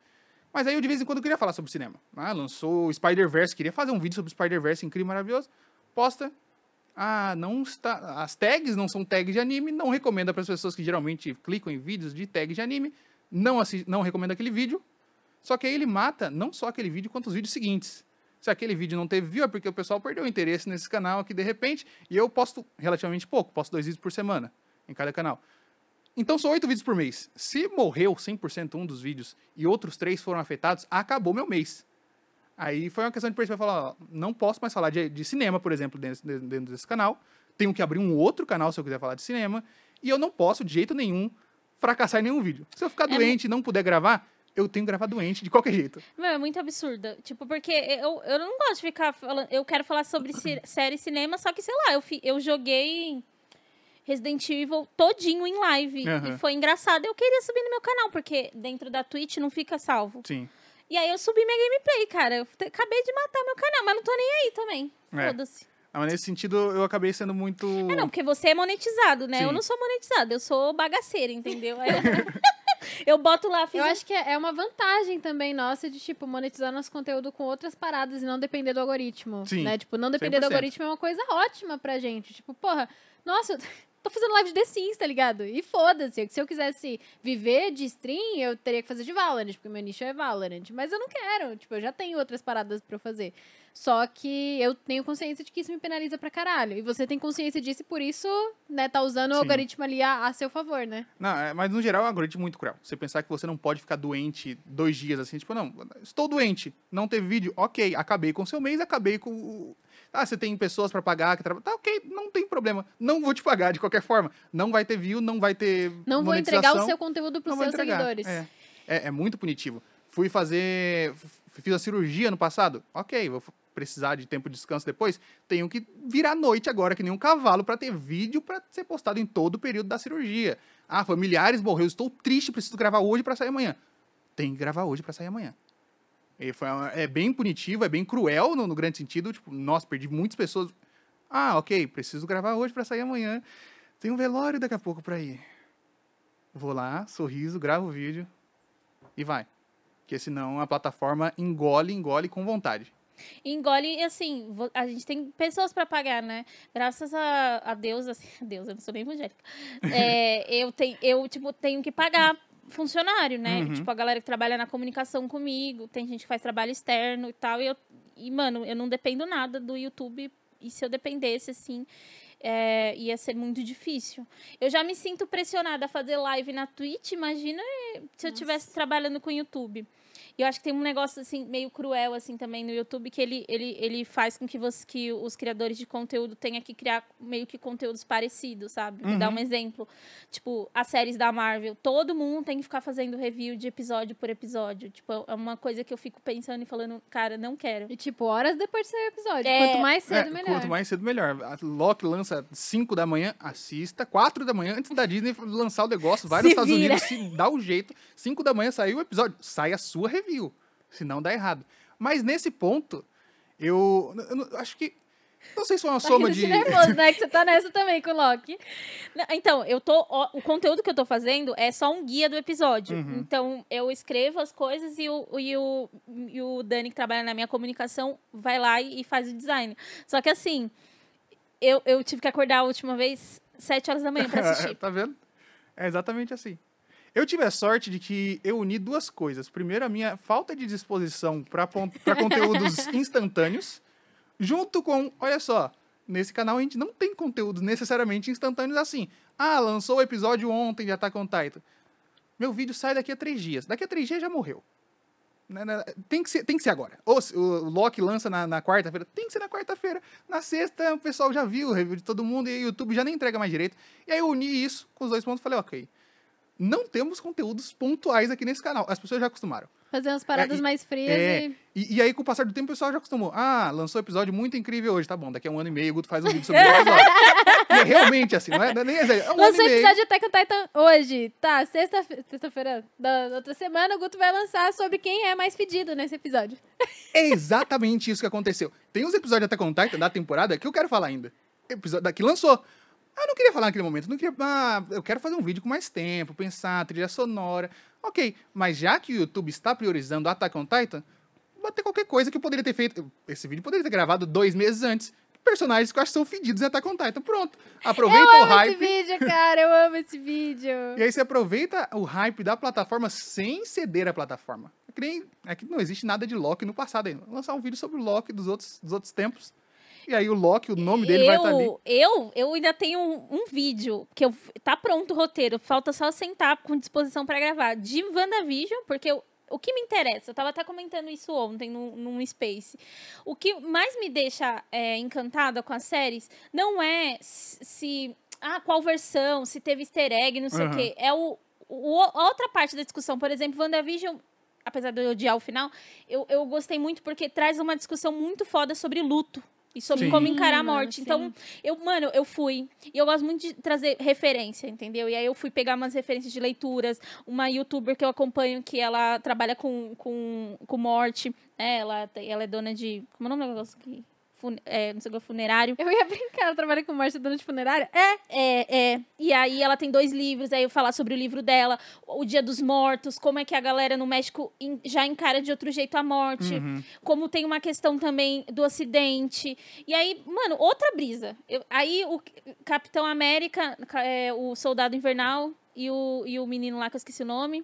Mas aí eu de vez em quando queria falar sobre cinema. Ah, lançou Spider-Verse, queria fazer um vídeo sobre Spider-Verse incrível, maravilhoso. Posta. Ah, não está. As tags não são tags de anime, não recomenda para as pessoas que geralmente clicam em vídeos de tags de anime. Não, assi- não recomenda aquele vídeo. Só que aí ele mata não só aquele vídeo, quanto os vídeos seguintes. Se aquele vídeo não teve view, é porque o pessoal perdeu o interesse nesse canal aqui de repente. E eu posto relativamente pouco, posto dois vídeos por semana em cada canal. Então são oito vídeos por mês. Se morreu 100% um dos vídeos e outros três foram afetados, acabou meu mês. Aí foi uma questão de perceber, falar, ó, não posso mais falar de, de cinema, por exemplo, dentro, dentro desse canal. Tenho que abrir um outro canal se eu quiser falar de cinema. E eu não posso, de jeito nenhum, fracassar em nenhum vídeo. Se eu ficar É doente e não puder gravar, eu tenho que gravar doente de qualquer jeito. Meu, é muito absurda. Tipo, porque eu, eu não gosto de ficar falando. Eu quero falar sobre série e cinema, só que, sei lá, eu, fi- eu joguei Resident Evil todinho em live. Aham. E foi engraçado. Eu queria subir no meu canal, porque dentro da Twitch não fica salvo. Sim. E aí eu subi minha gameplay, cara. Eu acabei de matar meu canal, mas não tô nem aí também. É. Foda-se. Ah, Mas nesse sentido, eu acabei sendo muito. É, não, porque você é monetizado, né? Sim. Eu não sou monetizada, eu sou bagaceira, entendeu? Eu, boto lá, fiz Eu um- acho que é é uma vantagem também nossa de, tipo, monetizar nosso conteúdo com outras paradas e não depender do algoritmo. Sim, Né? Tipo, não depender do 100%. algoritmo é uma coisa ótima pra gente. Tipo, porra, nossa, tô fazendo live de The Sims, tá ligado? E foda-se. Se eu quisesse viver de stream, eu teria que fazer de Valorant, porque meu nicho é Valorant. Mas eu não quero. Tipo, eu já tenho outras paradas pra eu fazer. Só que eu tenho consciência de que isso me penaliza pra caralho. E você tem consciência disso e por isso, né, tá usando o Sim. algoritmo ali a, a seu favor, né? Não, é, mas no geral é um algoritmo muito cruel. Você pensar que você não pode ficar doente dois dias assim, tipo, não, estou doente, não teve vídeo, ok, acabei com o seu mês, acabei com o. Ah, você tem pessoas pra pagar, que traba- tá ok, não tem problema. Não vou te pagar de qualquer forma. Não vai ter view, não vai ter. Não vou entregar o seu conteúdo pros não vou seus seguidores. É. É, é muito punitivo. Fui fazer. Fiz a cirurgia no passado. Ok, vou precisar de tempo de descanso depois. Tenho que virar noite agora, que nem um cavalo, pra ter vídeo pra ser postado em todo o período da cirurgia. Ah, familiares morreu, estou triste, preciso gravar hoje pra sair amanhã. Tem que gravar hoje pra sair amanhã. E foi uma- é bem punitivo, é bem cruel no, no grande sentido. Tipo, nossa, perdi muitas pessoas. Ah, ok, preciso gravar hoje pra sair amanhã. Tem um velório daqui a pouco pra ir. Vou lá, sorriso, gravo o vídeo e vai. Porque senão a plataforma engole, engole com vontade. engole, assim, a gente tem pessoas pra pagar, né? Graças a, a Deus, assim, a Deus, eu não sou nem evangélica. É, eu, tenho, eu, tipo, tenho que pagar funcionário, né? Uhum. Tipo, a galera que trabalha na comunicação comigo, tem gente que faz trabalho externo e tal, e eu, e, mano, eu não dependo nada do YouTube, e se eu dependesse, assim, é, ia ser muito difícil. Eu já me sinto pressionada a fazer live na Twitch, imagina se eu estivesse trabalhando com YouTube. E eu acho que tem um negócio, assim, meio cruel, assim, também no YouTube, que ele, ele, ele faz com que, você, que os criadores de conteúdo tenham que criar meio que conteúdos parecidos, sabe? Vou dar um exemplo. Tipo, as séries da Marvel. Todo mundo tem que ficar fazendo review de episódio por episódio. Tipo, é uma coisa que eu fico pensando e falando, cara, não quero. E, tipo, horas depois de sair o episódio. É. Quanto mais cedo, É, melhor. Quanto mais cedo, melhor. A Loki lança 5 da manhã, assista. 4 da manhã, antes da Disney lançar o negócio, vai Se nos Estados vira. Unidos, se dá o jeito. 5 da manhã saiu o episódio, sai a sua review. Senão dá errado. Mas nesse ponto, eu, eu não- acho que. Não sei se foi uma Tá soma de. nervoso, né? Que você tá nessa também com o Loki. Então, eu tô. ó, o conteúdo que eu tô fazendo é só um guia do episódio. Uhum. Então, eu escrevo as coisas e o, e, o, e o Dani, que trabalha na minha comunicação, vai lá e, e faz o design. Só que assim, eu, eu tive que acordar a última vez sete horas da manhã pra assistir. tá vendo? É exatamente assim. Eu tive a sorte de que eu uni duas coisas. Primeiro, a minha falta de disposição para conteúdos instantâneos, junto com, olha só, nesse canal a gente não tem conteúdos necessariamente instantâneos assim. Ah, lançou o episódio ontem de Attack on Titan. Meu vídeo sai daqui a três dias. Daqui a três dias já morreu. Né, né, Tem que ser, tem que ser agora. Ou se o Loki lança na, na quarta-feira, tem que ser na quarta-feira. Na sexta, o pessoal já viu o review de todo mundo e o YouTube já nem entrega mais direito. E aí eu uni isso com os dois pontos e falei, ok. Não temos conteúdos pontuais aqui nesse canal. As pessoas já acostumaram. Fazer umas paradas É, e- mais frias É, e... e, e aí, com o passar do tempo, o pessoal já acostumou. Ah, lançou um episódio muito incrível hoje. Tá bom, daqui a um ano e meio o Guto faz um vídeo sobre o episódio. e é realmente assim, não é, não é nem exagero. É um Lançou o episódio de Attack on Titan hoje. Tá, sexta- sexta-feira da outra semana, o Guto vai lançar sobre quem é mais pedido nesse episódio. É exatamente isso que aconteceu. Tem uns episódios até com Titan da temporada que eu quero falar ainda. Episódio da- que lançou. Ah, eu não queria falar naquele momento. Não queria, ah, eu quero fazer um vídeo com mais tempo, pensar, trilha sonora. Ok, mas já que o YouTube está priorizando Attack on Titan, bater qualquer coisa que eu poderia ter feito. Esse vídeo poderia ter gravado dois meses antes. Personagens que eu acho que são fedidos em Attack on Titan. Pronto. Aproveita eu o amo hype. esse vídeo, cara. Eu amo esse vídeo. E aí você aproveita o hype da plataforma sem ceder à plataforma. É que, nem, é que não existe nada de Loki no passado ainda. Lançar um vídeo sobre o Loki dos outros, dos outros tempos. E aí o Loki, o nome dele vai estar ali. eu, eu, eu ainda tenho um, um vídeo que eu, tá pronto o roteiro, falta só sentar com disposição pra gravar de WandaVision, porque eu- o que me interessa, eu tava até comentando isso ontem num, num Space. O que mais me deixa é, encantada com as séries não é se ah, qual versão, se teve easter egg, não sei o Aham. quê. É o, o- a outra parte da discussão. Por exemplo, WandaVision, apesar de eu odiar o final, eu, eu gostei muito porque traz uma discussão muito foda sobre luto. E sobre Sim. como encarar a Mano, morte. sim. Então, eu, mano, eu fui. E eu gosto muito de trazer referência, entendeu? E aí eu fui pegar umas referências de leituras. Uma youtuber que eu acompanho, que ela trabalha com, com, com morte. né? ela, ela é dona de. Como é o nome do negócio aqui? É, não sei o que, funerário. Eu ia brincar, ela trabalha com morte dona de funerária? É. É, é. E aí ela tem dois livros, aí eu falar sobre o livro dela, o Dia dos Mortos, como é que a galera no México já encara de outro jeito a morte, Uhum. como tem uma questão também do acidente. E aí, mano, outra brisa. Eu- aí o Capitão América, ca- é, o Soldado Invernal e o, e o menino lá que eu esqueci o nome.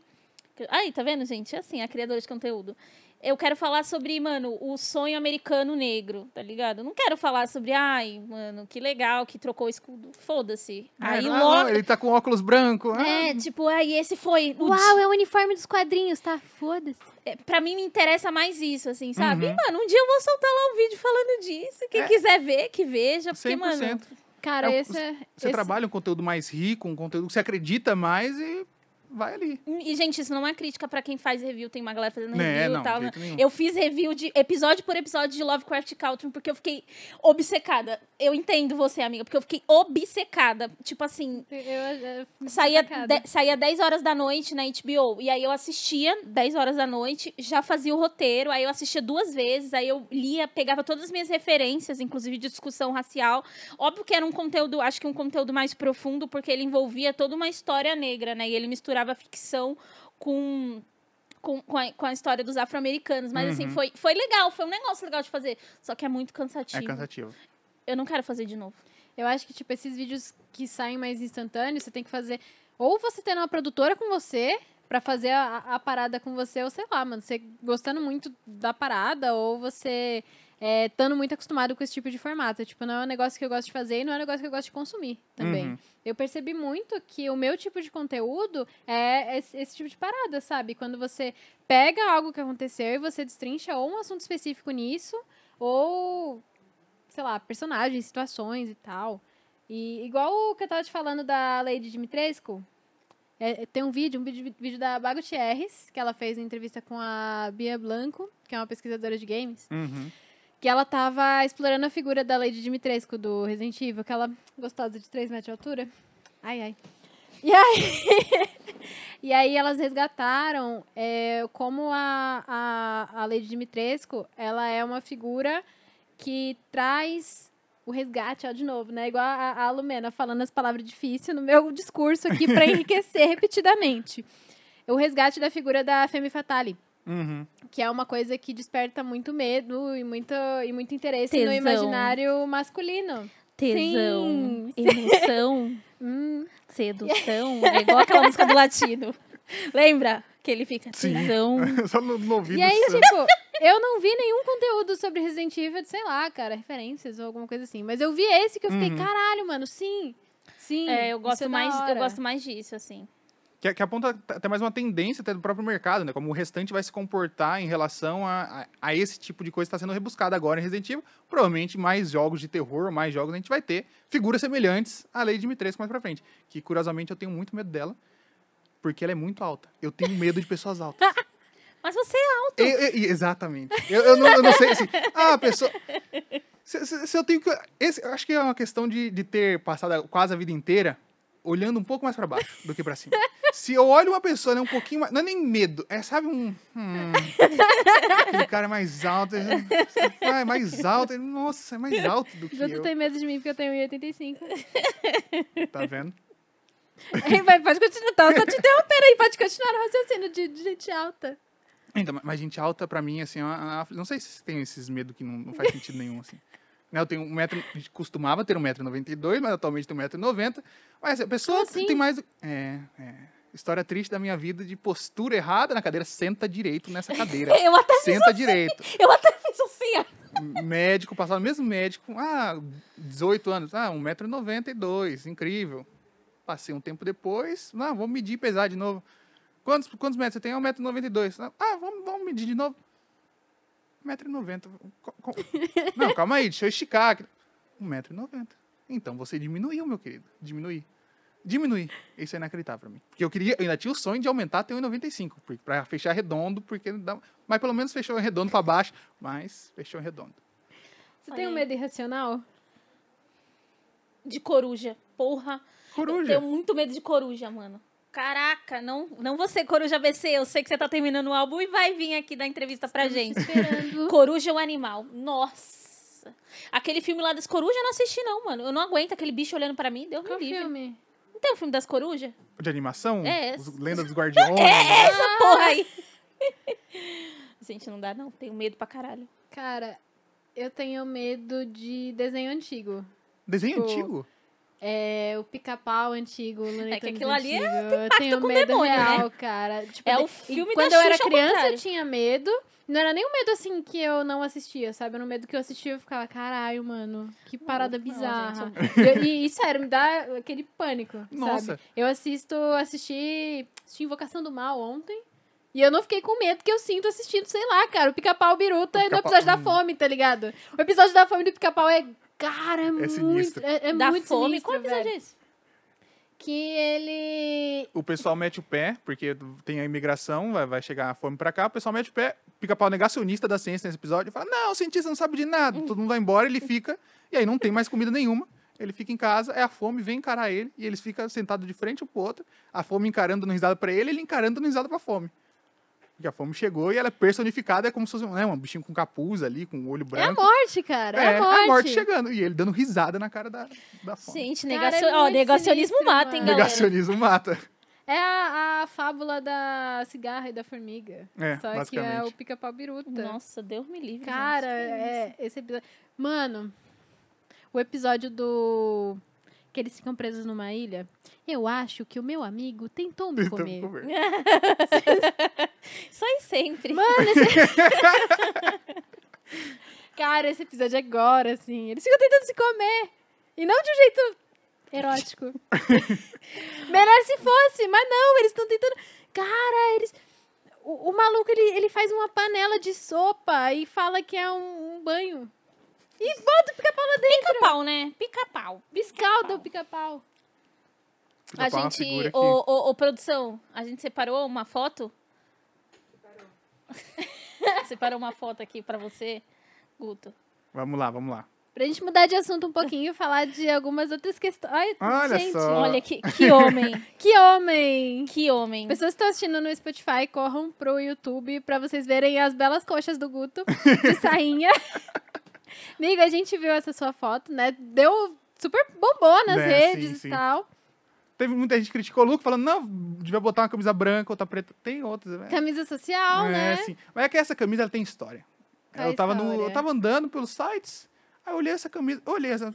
Aí, tá vendo, gente? É assim, a criadora de conteúdo. Eu quero falar sobre, mano, o sonho americano negro, tá ligado? Eu não quero falar sobre, ai, mano, que legal que trocou o escudo. Foda-se. Aí É, ah, logo. não, ele tá com óculos branco. ah, É, tipo, aí esse foi. Uau, é o uniforme dos quadrinhos, tá? Foda-se. é, pra mim me interessa mais isso, assim, sabe? Uhum. E, mano, um dia eu vou soltar lá um vídeo falando disso. Quem É. quiser ver, que veja. Porque, 100%. mano. Cara, É, esse é. Você esse- trabalha um conteúdo mais rico, um conteúdo que você acredita mais e vai ali. E, gente, isso não é crítica pra quem faz review. Tem uma galera fazendo Né, review não, e tal. né? Eu fiz review de episódio por episódio de Lovecraft Country porque eu fiquei obcecada. Eu entendo você, amiga, porque eu fiquei obcecada. Tipo assim, Eu, eu, saía, de- saía 10 horas da noite na HBO. E aí eu assistia 10 horas da noite, já fazia o roteiro, aí eu assistia duas vezes, aí eu lia, pegava todas as minhas referências, inclusive de discussão racial. Óbvio que era um conteúdo, acho que um conteúdo mais profundo, porque ele envolvia toda uma história negra, né? E ele misturava ficção com. Com, com, a, com a história dos afro-americanos. Mas, assim, Uhum. foi, foi legal, foi um negócio legal de fazer. Só que é muito cansativo. É cansativo. Eu não quero fazer de novo. Eu acho que, tipo, esses vídeos que saem mais instantâneos, você tem que fazer. Ou você tendo uma produtora com você pra fazer a, a parada com você, ou sei lá, mano, você gostando muito da parada, ou você é, estando muito acostumado com esse tipo de formato. Tipo, não é um negócio que eu gosto de fazer e não é um negócio que eu gosto de consumir também. Uhum. Eu percebi muito que o meu tipo de conteúdo é esse, esse tipo de parada, sabe? Quando você pega algo que aconteceu e você destrincha ou um assunto específico nisso, ou, sei lá, personagens, situações e tal. E igual o que eu tava te falando da Lady Dimitrescu, é, tem um vídeo, um vídeo, vídeo da Bago que ela fez em entrevista com a Bia Blanco, que é uma pesquisadora de games, Uhum. Que ela tava explorando a figura da Lady Dimitrescu do Resident Evil, aquela gostosa de 3 metros de altura. Ai, ai. E aí, e aí elas resgataram é, como a, a, a Lady Dimitrescu, ela é uma figura que traz o resgate, ó, de novo, né? Igual a, a Lumena falando as palavras difíceis no meu discurso aqui para enriquecer repetidamente. O resgate da figura da Femme Fatale Uhum. que é uma coisa que desperta muito medo e muito, e muito interesse no Tesão. imaginário masculino. Tesão, Sim. emoção, Hum, sedução. É igual aquela música do latino. Lembra? Que ele fica Sim. tesão. Só no, no ouvido. E aí, só. tipo, eu não vi nenhum conteúdo sobre Resident Evil, de, sei lá, cara, referências ou alguma coisa assim. Mas eu vi esse que eu fiquei, Uhum. caralho, mano, sim. Sim. É, eu isso gosto é mais, eu gosto mais disso, assim. Que, que aponta até mais uma tendência até do próprio mercado, né? Como o restante vai se comportar em relação a, a, a esse tipo de coisa que está sendo rebuscado agora em Resident Evil. Provavelmente mais jogos de terror, mais jogos a gente vai ter figuras semelhantes à Lady Dimitrescu mais pra frente. Que curiosamente eu tenho muito medo dela, porque ela é muito alta. Eu tenho medo de pessoas altas. Mas você é alto. Eu- eu- exatamente. Eu, eu não, eu não sei assim. Ah, a pessoa. Se, se- se eu tenho que. Esse, eu acho que é uma questão de, de ter passado quase a vida inteira olhando um pouco mais pra baixo do que pra cima. Se eu olho uma pessoa, né, um pouquinho mais. Não é nem medo, é, sabe, um. Hum, aquele cara é mais alto. Ah, é mais alto. ele- Nossa, é mais alto do que Guto eu. tem medo de mim porque eu tenho 1,85. Tá vendo? Ei, vai, pode continuar, tá, só te interrompendo aí, pode continuar o raciocínio de, de gente alta. Então, mas gente alta, pra mim, assim, é uma- uma- não sei se tem esses medos que não, não faz sentido nenhum, assim. Né, Eu tenho um metro, costumava ter 1,92m, mas atualmente tenho 1,90m. Mas a pessoa assim? tem mais... É, é. História triste da minha vida de postura errada na cadeira. Senta direito nessa cadeira. Eu até, Senta direito. eu até fiz assim. Médico, passado mesmo médico. Ah, 18 anos. Ah, 1,92m. Incrível. Passei um tempo depois. Não, vamos medir pesar de novo. Quantos, quantos metros você tem? Ah, 1,92m. Ah, vamos, vamos medir de novo. 1,90m. Co- co- Não, calma aí, deixa eu esticar. aqui. 1,90m. Então você diminuiu, meu querido. Diminuir. Diminuir. Isso é inacreditável pra mim. Porque eu queria, eu ainda tinha o sonho de aumentar até 1,95. por- Pra fechar redondo, porque dá, mas pelo menos fechou redondo pra baixo, mas fechou redondo. Você Olha tem um medo irracional? De coruja. Porra. Eu Coruja. tenho muito medo de coruja, mano. Caraca, não, não você, Coruja BC. Eu sei que você tá terminando o álbum e vai vir aqui dar entrevista pra gente. Esperando. Coruja é um animal. Nossa. Aquele filme lá das corujas eu não assisti, não, mano. Eu não aguento aquele bicho olhando pra mim. Deus me livre. filme? Tem o filme das corujas? De animação? É. Os Lenda dos Guardiões. É essa porra aí. Gente, não dá, não. Tenho medo pra caralho. Cara, eu tenho medo de desenho antigo. Desenho Tipo, antigo? É, o pica-pau antigo, o Looney É que aquilo ali é- antigo. Eu tenho com medo demônio, né? real, cara. Tipo, É de- o filme da Quando eu era criança, eu tinha medo. Não era nem um medo, assim, que eu não assistia, sabe? Era um medo que eu assistia e eu ficava, caralho, mano, que parada Não, bizarra. E, e, e, sério, me dá aquele pânico, Nossa. sabe? Eu assisto, assisti, assisti Invocação do Mal ontem. E eu não fiquei com medo que eu sinto assistindo, sei lá, cara, o pica-pau biruta O no episódio da fome, tá ligado? O episódio da fome do pica-pau é, cara, é, muito, sinistro. é, é da muito fome. sinistro, Qual episódio velho. é esse? Que ele O pessoal mete o pé, porque tem a imigração, vai, vai chegar a fome pra cá, o pessoal mete o pé, pica-pau negacionista da ciência nesse episódio, e fala, não, o cientista não sabe de nada, todo mundo vai embora, ele fica, e aí não tem mais comida nenhuma, ele fica em casa, é a fome, vem encarar ele, e eles ficam sentados de frente um pro outro, a fome encarando, dando risada pra ele, ele encarando, dando risada pra fome. Porque a fome chegou e ela é personificada, é como se fosse né, um bichinho com capuz ali, com o olho é a branco. morte, cara, é, É, a morte. chegando, e ele dando risada na cara da, da fome. Gente, Cara, negacio... é Ó, negacionismo sinistro, mata, hein, mano. galera? Negacionismo mata. É a, a fábula da cigarra e da formiga. É, Só que basicamente. é o pica-pau biruta. Nossa, Deus me livre. Cara, gente. Que é, esse episódio. Mano, o episódio do. Que eles ficam presos numa ilha. Eu acho que o meu amigo tentou me Então, comer. comer. Só e sempre. Mano, esse. Cara, esse episódio agora, assim. Eles ficam tentando se comer. E não de um jeito erótico. Melhor se fosse, mas não, eles estão tentando. Cara, eles. O, o maluco, ele, ele faz uma panela de sopa e fala que é um, um banho. E bota o pica-pau lá dentro. Pica-pau, né? Pica-pau. Biscalda o pica-pau. A gente. Ô, ô, ô, produção, a gente separou uma foto? separou uma foto aqui pra você, Guto. Vamos lá, vamos lá. Pra gente mudar de assunto um pouquinho e falar de algumas outras questões. Ai, Olha gente, só. Olha que, que homem. que homem! Que homem. Pessoas que estão assistindo no Spotify, corram pro YouTube pra vocês verem as belas coxas do Guto de sainha. Amigo, a gente viu essa sua foto, né? Deu super bombou nas Né, redes sim, e sim. tal. Teve muita gente que criticou o look, falando, não, devia botar uma camisa branca, outra preta. Tem outras, né? Camisa social, é, né? sim. Mas é que essa camisa ela tem história. Qual eu, tava no, história? eu tava andando pelos sites, aí eu olhei essa camisa, olhei essa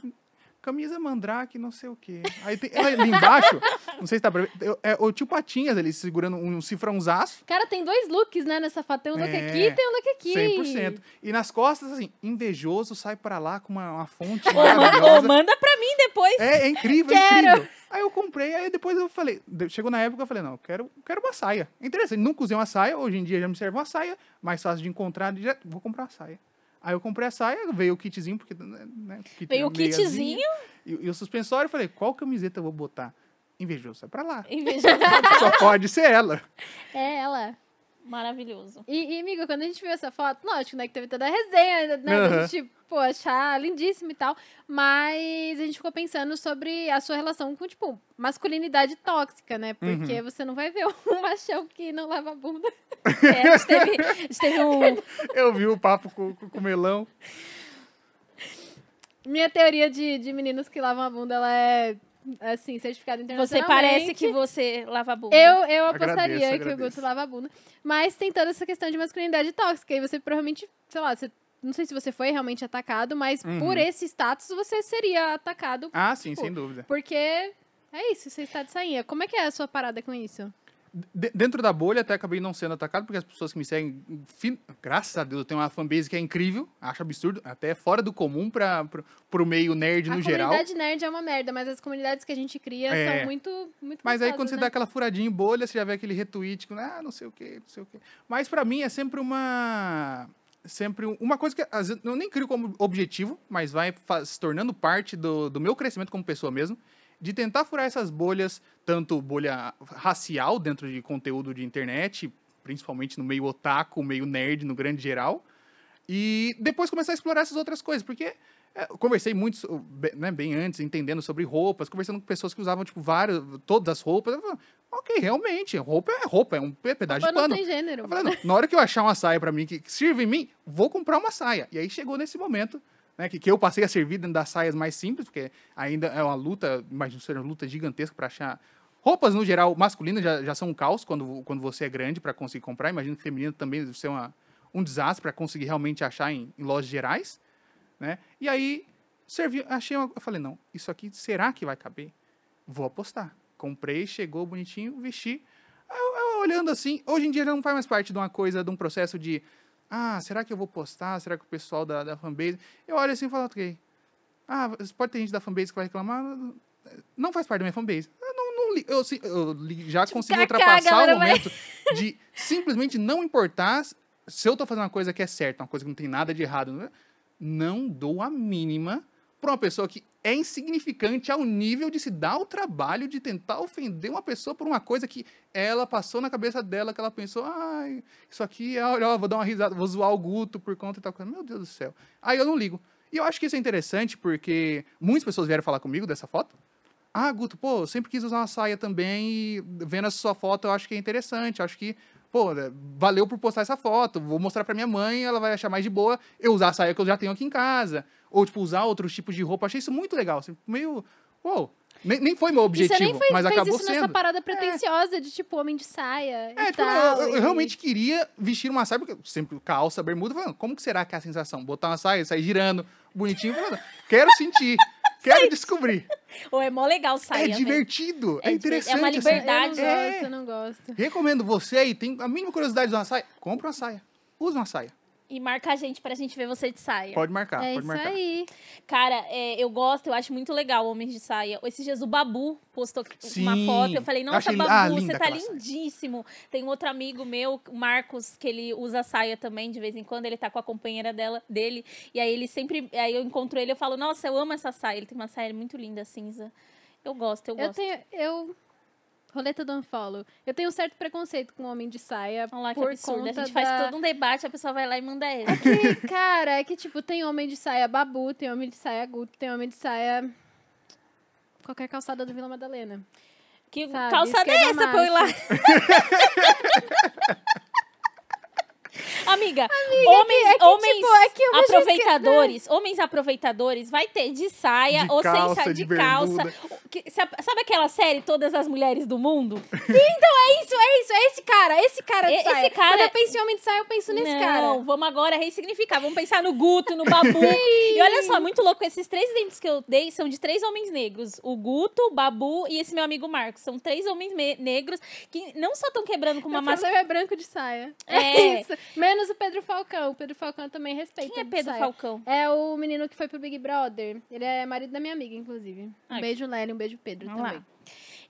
camisa mandrake, não sei o quê. Aí tem, ela ali embaixo, não sei se dá pra ver, é o tio Patinhas ali segurando um cifrãozaço, Cara, tem dois looks, né, nessa foto. Tem um look É, aqui e tem um look aqui. 100%. E nas costas, assim, invejoso sai pra lá com uma, uma fonte maravilhosa. manda pra mim depois. É, é incrível, é Quero. incrível. Aí eu comprei, aí depois eu falei, chegou na época eu falei, não, eu quero, quero uma saia. É Interessante, nunca usei uma saia, hoje em dia já me serve uma saia, mais fácil de encontrar, já, vou comprar uma saia. Aí eu comprei a saia, veio o kitzinho, porque, né, né, kit- Veio o kitzinho. E, e o suspensório, eu falei, qual camiseta eu vou botar? Invejoso, sai pra lá. Só pode ser ela. É ela. Maravilhoso. E, e, amigo, quando a gente viu essa foto, lógico, né, que teve toda a resenha, né, da Aham. gente, pô, achar lindíssimo e tal, mas a gente ficou pensando sobre a sua relação com, tipo, masculinidade tóxica, né, porque Uhum. você não vai ver um machão que não lava a bunda. É, a, gente teve, a gente teve um. Eu vi o papo com, com, com o melão. Minha teoria de, de meninos que lavam a bunda, ela é, assim, certificada Você internacionalmente. parece que você lava a bunda. Eu, eu apostaria Agradeço, que o agradeço. Guto lava a bunda. Mas tem toda essa questão de masculinidade tóxica. E você provavelmente, sei lá, você, não sei se você foi realmente atacado, mas Uhum. por esse status você seria atacado. Ah, sim, Pô. sem dúvida. Porque é isso, você está de sainha. Como é que é a sua parada com isso? De- dentro da bolha, até acabei não sendo atacado, porque as pessoas que me seguem, graças a Deus, eu tenho uma fanbase que é incrível, acho absurdo, até fora do comum para pro meio nerd a no geral. comunidade nerd é uma merda, mas as comunidades que a gente cria É. são muito, muito Mas aí quando você né? dá aquela furadinha em bolha, você já vê aquele retweet com, ah, não sei o quê, não sei o quê. Mas pra mim é sempre uma. sempre um- uma coisa que às vezes eu nem crio como objetivo, mas vai se tornando parte do, do meu crescimento como pessoa mesmo, de tentar furar essas bolhas, tanto bolha racial dentro de conteúdo de internet, principalmente no meio otaku, meio nerd no grande geral, e depois começar a explorar essas outras coisas, porque é, eu conversei muito, né, bem antes, entendendo sobre roupas, conversando com pessoas que usavam, tipo, várias, todas as roupas. Eu falei, ok, realmente, roupa é roupa, é um pe- pedaço Roupa de não pano. tem gênero. Eu falei, não, na hora que eu achar uma saia pra mim que sirva em mim, vou comprar uma saia. E aí chegou nesse momento, né, que, que eu passei a servir dentro das saias mais simples, porque ainda é uma luta, imagino ser uma luta gigantesca pra achar. Roupas, no geral, masculinas já, já são um caos quando, quando você é grande pra conseguir comprar. Imagino que feminino também deve ser uma, um desastre pra conseguir realmente achar em, em lojas gerais, né? E aí, servi, achei uma, eu falei, não, isso aqui será que vai caber? Vou apostar. Comprei, chegou bonitinho, vesti. Eu, eu olhando assim, hoje em dia já não faz mais parte de uma coisa, de um processo de, ah, será que eu vou postar? Será que o pessoal da, da fanbase... Eu olho assim e falo, ok, ah, pode ter gente da fanbase que vai reclamar, não faz parte da minha fanbase. Eu não, li- eu, eu li- já consegui kaká, ultrapassar o vai- momento de simplesmente não importar se eu tô fazendo uma coisa que é certa, uma coisa que não tem nada de errado. né? Não dou a mínima pra uma pessoa que é insignificante ao nível de se dar o trabalho de tentar ofender uma pessoa por uma coisa que ela passou na cabeça dela, que ela pensou, ai, isso aqui, é, olha, vou dar uma risada, vou zoar o Guto por conta e tal coisa. Meu Deus do céu. Aí eu não ligo. E eu acho que isso é interessante porque muitas pessoas vieram falar comigo dessa foto. Ah, Guto, pô, eu sempre quis usar uma saia também e vendo essa sua foto eu acho que é interessante. Acho que, pô, né, valeu por postar essa foto. Vou mostrar pra minha mãe, ela vai achar mais de boa eu usar a saia que eu já tenho aqui em casa. Ou, tipo, usar outros tipos de roupa. Achei isso muito legal. assim, meio. Uou. Nem, nem foi meu objetivo, você nem foi, mas fez acabou isso nessa sendo. parada pretensiosa de, tipo, homem de saia É, e tipo, tal. eu, eu e- realmente queria vestir uma saia, porque eu sempre calça, bermuda, falando, como que será que é a sensação? Botar uma saia, sair girando, bonitinho, falando, quero sentir, quero descobrir. Ou é mó legal saia. é velho. divertido, é, É interessante. é uma assim. liberdade. Eu não É. gosto, eu não gosto. Recomendo você aí, tem a mínima curiosidade de usar uma saia, compra uma saia, usa uma saia. E marca a gente pra gente ver você de saia. Pode marcar, é pode isso marcar. aí. Cara, é, eu gosto, eu acho muito legal homens de saia. Esses dias o Babu postou uma Sim, foto. Eu falei, eu nossa, achei- Babu, ah, linda você tá aquela saia. lindíssimo. Tem um outro amigo meu, Marcos, que ele usa saia também, de vez em quando. Ele tá com a companheira dela, dele. E aí ele sempre. Aí eu encontro ele eu falo, nossa, eu amo essa saia. Ele tem uma saia muito linda, cinza. Eu gosto, eu Eu gosto. tenho. Eu. Roleta do unfollow. Eu tenho um certo preconceito com homem de saia. Olha lá que por absurdo. A conta gente faz da- todo um debate, a pessoa vai lá e manda ele. Que, cara, é que, tipo, tem homem de saia babu, tem homem de saia guto, tem homem de saia. Qualquer calçada do Vila Madalena. Que Sabe, calçada é essa pra eu ir lá? macho. Amiga, homens, é que, homens tipo, é que eu vejo aproveitadores, homens aproveitadores, vai ter de saia De ou calça, sem saia, de de, calça. Que- sabe, aquela série Todas as Mulheres do Mundo? É isso, é isso, é esse cara, esse cara de E- esse saia. cara- Quando eu penso em homem de saia, eu penso nesse Não, cara. vamos agora ressignificar. Vamos pensar no Guto, no Babu. e olha só, muito louco. Esses três exemplos que eu dei são de três homens negros. O Guto, o Babu e esse meu amigo Marcos. São três homens me- negros que não só estão quebrando com uma problema é branco de saia. É. É isso. Menos o Pedro Falcão. O Pedro Falcão também respeita. Quem é Pedro saia. Falcão? É o menino que foi pro Big Brother. Ele é marido da minha amiga, inclusive. Um Ai. beijo, Lely, um beijo, Pedro, Vamos lá.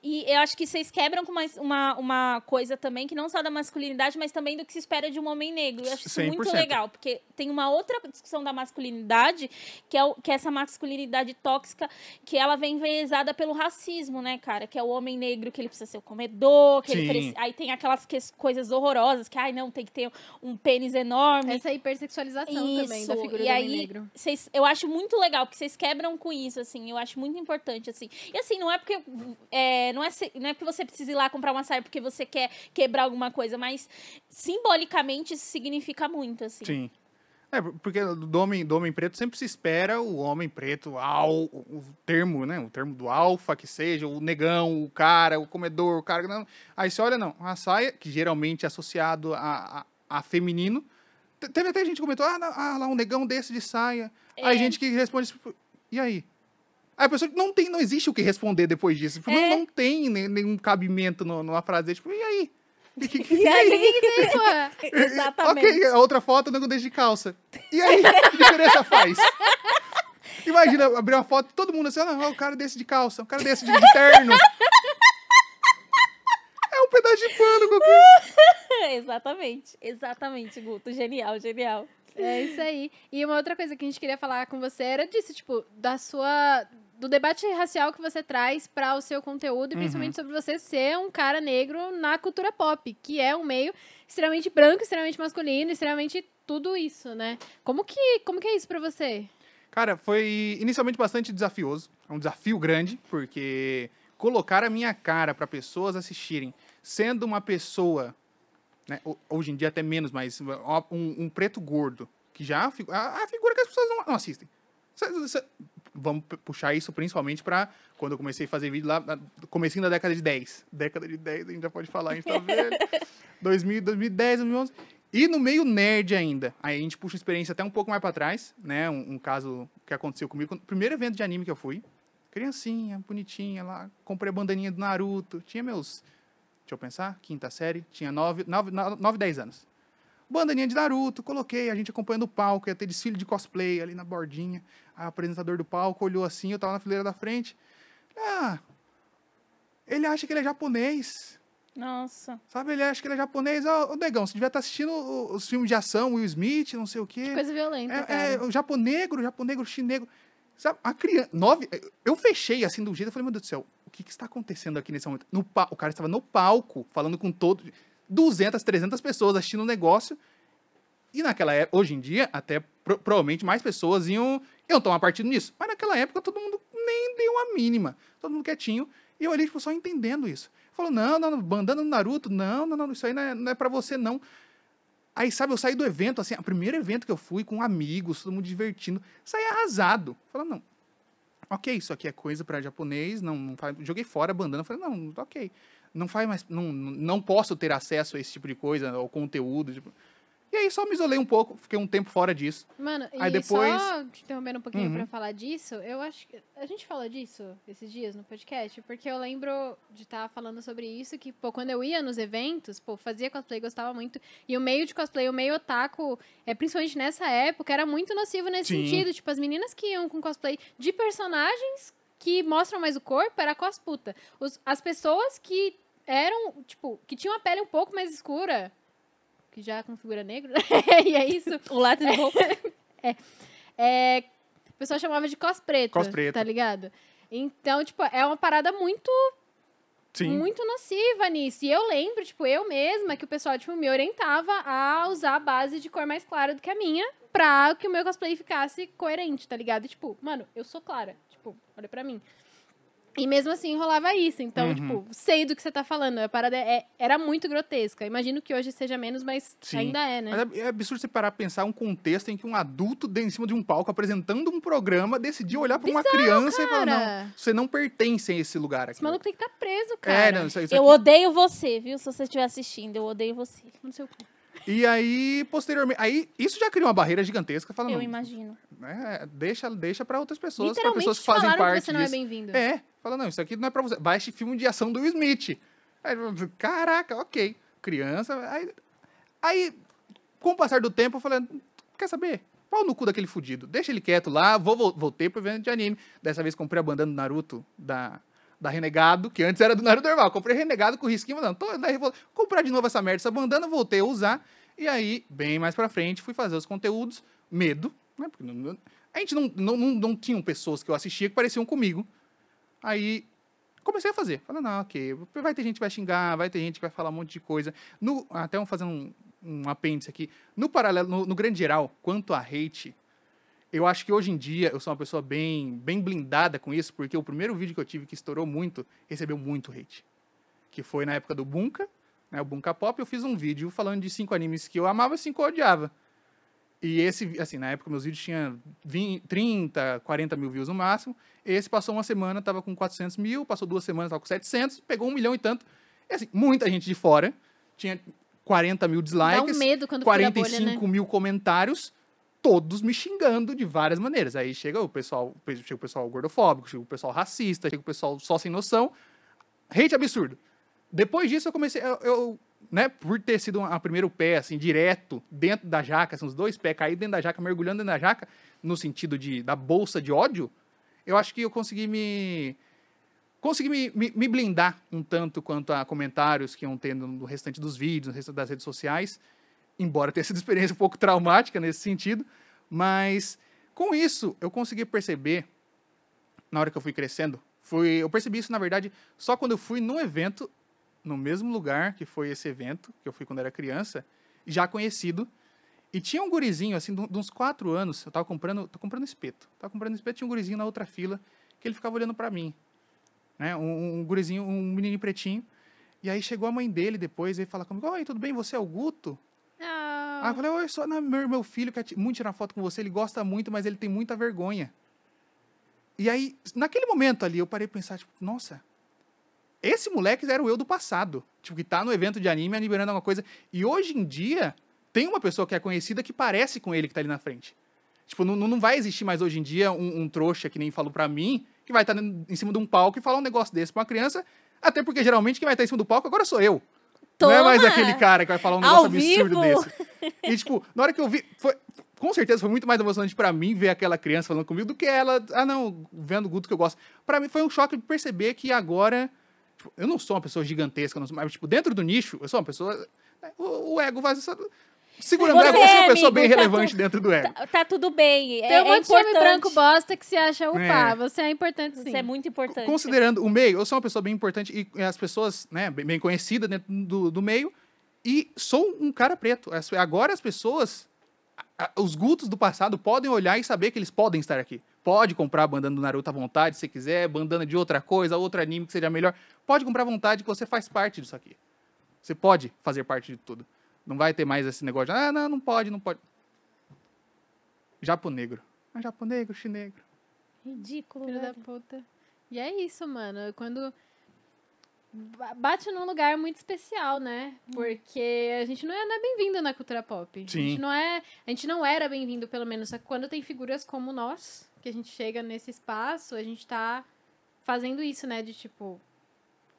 E eu acho que vocês quebram com uma, uma, uma coisa também, que não só da masculinidade, mas também do que se espera de um homem negro. Eu acho isso muito 100%. legal, porque tem uma outra discussão da masculinidade, que é, o, que é essa masculinidade tóxica, que ela vem enviesada pelo racismo, né, cara? Que é o homem negro, que ele precisa ser o comedor, que ele Sim. preci- Aí tem aquelas que- coisas horrorosas, que, ai, não, tem que ter um pênis enorme. Essa hipersexualização também da Isso, figura e do aí, homem negro. Vocês, eu acho muito legal, porque vocês quebram com isso, assim. Eu acho muito importante, assim. E assim, não é porque. É, não, é, não é porque você precisa ir lá comprar uma saia porque você quer quebrar alguma coisa, mas simbolicamente isso significa muito, assim. Sim. É, porque do homem, do homem preto sempre se espera o homem preto, al, o termo, né? O termo do alfa que seja, o negão, o cara, o comedor, o cara. Não. Aí você olha, não, a saia, que geralmente é associado a, a, a feminino. te- Teve até gente que comentou, ah, não, ah, lá um negão desse de saia. Aí É. gente que responde, tipo, e aí? Aí a pessoa não tem, não existe o que responder depois disso. Tipo, É. não, não tem ne- nenhum cabimento no- numa frase, tipo, e aí? E que- que- E aí? Pô, Exatamente. Ok, a outra foto não deixa de calça. E aí, que diferença faz? Imagina abrir uma foto todo mundo assim, ah, o cara desse de calça, o cara desse de, de terno. É um pedaço de pano qualquer. exatamente, exatamente, Guto. Genial, genial. É isso aí. E uma outra coisa que a gente queria falar com você era disso, tipo, da sua. Do debate racial que você traz para o seu conteúdo, e Uhum. principalmente sobre você ser um cara negro na cultura pop, que é um meio extremamente branco, extremamente masculino, extremamente tudo isso, né? Como que, como que é isso pra você? Cara, foi inicialmente bastante desafioso. É um desafio grande, porque colocar a minha cara para pessoas assistirem, sendo uma pessoa, né, ho- hoje em dia até menos, mas um, um preto gordo, que já a, a figura que as pessoas não, não assistem. Vamos pu- puxar isso principalmente para quando eu comecei a fazer vídeo lá, na- comecinho da década de 10. Década de 10, a gente já pode falar, a gente tá velho. 2000, 2010, 2011. E no meio nerd ainda. Aí a gente puxa a experiência até um pouco mais pra trás, né? Um, um caso que aconteceu comigo. Quando- Primeiro evento de anime que eu fui. Criancinha, bonitinha lá. Comprei a bandaninha do Naruto. Tinha meus. Deixa eu pensar. Quinta série. Tinha 9, 9, 9 10 anos. Bandaninha de Naruto, coloquei. A gente acompanhando o palco. Ia ter desfile de cosplay ali na bordinha. O apresentador do palco olhou assim. Eu tava na fileira da frente. Ah. Ele acha que ele é japonês. Nossa. Sabe, ele acha que ele é japonês. Ô, ô Negão, você devia estar assistindo o- os filmes de ação, Will Smith, não sei o quê. Coisa violenta, É, cara. é, o japonegro, o japonegro, o chinegro. Sabe, a criança. Nove, eu fechei assim do jeito, eu falei, meu Deus do céu, o que, que está acontecendo aqui nesse momento? No, o cara estava no palco, falando com todo. 200, 300 pessoas assistindo o negócio. E naquela época, hoje em dia, até pro- provavelmente mais pessoas iam, iam tomar partido nisso. Mas naquela época todo mundo nem deu a mínima. Todo mundo quietinho. E eu olhei, tipo, só entendendo isso. Falou, não, não, bandana no Naruto, não, não, não, isso aí não é, não é pra você, não. Aí, sabe, eu saí do evento, assim, o primeiro evento que eu fui com amigos, todo mundo divertindo, saí arrasado. Falando, não, ok, isso aqui é coisa pra japonês, não, não joguei fora a bandana, falei, não, ok, não faz mais, não, não posso ter acesso a esse tipo de coisa, ao conteúdo, tipo. E aí só me isolei um pouco, fiquei um tempo fora disso. Mano, Aí e depois- só te interrompendo um pouquinho Uhum. pra falar disso, eu acho que. A gente falou disso esses dias no podcast, porque eu lembro de estar falando sobre isso, que, pô, quando eu ia nos eventos, pô, fazia cosplay, gostava muito. E o meio de cosplay, o meio otaku, é, principalmente nessa época, era muito nocivo nesse Sim. sentido. Tipo, as meninas que iam com cosplay de personagens que mostram mais o corpo era cosputa. Os, as pessoas que eram, tipo, que tinham a pele um pouco mais escura. Que já configura negro, né? e é isso. O lápis bom. É, o pessoal chamava de cos preta, Cos preta. tá ligado? Então, tipo, é uma parada muito, Sim. muito nociva nisso. E eu lembro, tipo, eu mesma, que o pessoal, tipo, me orientava a usar a base de cor mais clara do que a minha, pra que o meu cosplay ficasse coerente, tá ligado? E, tipo, mano, eu sou clara. Tipo, olha pra mim. E mesmo assim rolava isso. Então, Uhum. tipo, sei do que você tá falando. A parada é- era muito grotesca. Imagino que hoje seja menos, mas Sim. ainda é, né? Mas é, é absurdo você parar pra pensar um contexto em que um adulto dentro em cima de um palco apresentando um programa decidiu olhar pra uma criança e falar, não, Cara, você não pertence a esse lugar aqui. esse maluco tem que estar tá preso, cara. É, não, isso, isso Eu aqui- odeio você, viu? Se você estiver assistindo, eu odeio você. No seu cu. E aí, posteriormente, aí isso já criou uma barreira gigantesca, falando, Eu imagino. né, deixa, deixa para outras pessoas, para pessoas que fazem parte que você não é bem-vindo. É, fala, não, isso aqui não é pra você. Baixe filme de ação do Will Smith. Aí, Caraca, ok. Criança. Aí, aí, com o passar do tempo, eu falei, quer saber? Pau no cu daquele fudido. Deixa ele quieto lá, vou, vol- voltei pro evento de anime. Dessa vez comprei a bandana do Naruto, da, da Renegado, que antes era do Naruto normal. Comprei Renegado com risquinho, não, tô, comprar de novo essa merda, essa bandana, voltei a usar. E aí, bem mais pra frente, fui fazer os conteúdos. Medo, né? Porque não- a gente não, não, não, não tinham pessoas que eu assistia que pareciam comigo. Aí comecei a fazer. Falei, não, ok, vai ter gente que vai xingar, vai ter gente que vai falar um monte de coisa. No, até vamos fazer um, um apêndice aqui. No paralelo, no, no grande geral, quanto a hate, eu acho que hoje em dia eu sou uma pessoa bem, bem blindada com isso, porque o primeiro vídeo que eu tive que estourou muito, recebeu muito hate. Que foi na época do Bunka, né, o Bunka Pop, eu fiz um vídeo falando de cinco animes que eu amava e cinco eu odiava. E esse, assim, na época meus vídeos tinham 20, 30, 40 mil views no máximo. Esse passou uma semana, tava com 400 mil, passou duas semanas, tava com 700, pegou um milhão e tanto. E assim, muita gente de fora, tinha 40 mil dislikes, um medo quando fura a bolha, 45 né? mil comentários, todos me xingando de várias maneiras. Aí chega o pessoal, chega o pessoal gordofóbico, chega o pessoal racista, chega o pessoal só sem noção. Hate absurdo. Depois disso eu comecei, eu, eu, né, por ter sido a primeiro pé, assim, direto dentro da jaca, assim, os dois pés caídos dentro da jaca, mergulhando dentro da jaca, no sentido de, da bolsa de ódio, eu acho que eu consegui me consegui me, me, me blindar um tanto quanto a comentários que iam tendo no restante dos vídeos, no restante das redes sociais, embora tenha sido experiência um pouco traumática nesse sentido, mas com isso eu consegui perceber, na hora que eu fui crescendo, foi, eu percebi isso, na verdade, só quando eu fui num evento, no mesmo lugar que foi esse evento, que eu fui quando era criança, já conhecido, e tinha um gurizinho, assim, de uns quatro anos, eu tava comprando, tô comprando espeto, tava comprando espeto, tinha um gurizinho na outra fila, que ele ficava olhando para mim, né, um, um gurizinho, um menininho pretinho, e aí chegou a mãe dele depois, e fala comigo, oi, tudo bem, você é o Guto? Ah, Aí eu falei, oi, só não, meu, meu filho quer muito tirar foto com você, ele gosta muito, mas ele tem muita vergonha. E aí, naquele momento ali, eu parei pra pensar, tipo, nossa, esse moleque era o eu do passado. Tipo, que tá no evento de anime liberando alguma coisa. E hoje em dia, tem uma pessoa que é conhecida que parece com ele que tá ali na frente. Tipo, não, não vai existir mais hoje em dia um, um trouxa que nem falou pra mim, que vai estar em cima de um palco e falar um negócio desse pra uma criança. Até porque, geralmente, quem vai estar em cima do palco agora sou eu. Não é mais Toma! aquele cara que vai falar um Ao negócio absurdo vivo! desse. E, tipo, na hora que eu vi. Foi, com certeza foi muito mais emocionante pra mim ver aquela criança falando comigo do que ela. Ah, não, vendo o Guto que eu gosto. Pra mim foi um choque de perceber que agora. Eu não sou uma pessoa gigantesca, sou- mas, tipo, dentro do nicho, eu sou uma pessoa. O, o ego faz essa. Segurando o Você ego, eu sou uma é, pessoa bem amigo, tá relevante tu- dentro do ego. Tá, tá tudo bem. tem é, um monte é de importante. branco bosta que se acha, opa, É. você é importante sim. Isso é muito importante. Considerando o meio, eu sou uma pessoa bem importante e as pessoas, né, bem, bem conhecida dentro do, do meio, e sou um cara preto. Agora as pessoas, os gutos do passado podem olhar e saber que eles podem estar aqui. Pode comprar a bandana do Naruto à vontade, se quiser, bandana de outra coisa, outro anime que seja melhor. Pode comprar à vontade que você faz parte disso aqui. Você pode fazer parte de tudo. Não vai ter mais esse negócio de, ah, não, não pode, não pode. Japo negro. Ah, Japo negro, chinegro. Ridículo, Filho da puta. E é isso, mano. Quando ba- bate num lugar muito especial, né? Porque a gente não é, é bem-vindo na cultura pop. A Sim. gente não é, a gente não era bem-vindo, pelo menos. Só que quando tem figuras como nós, que a gente chega nesse espaço, a gente tá fazendo isso, né? De tipo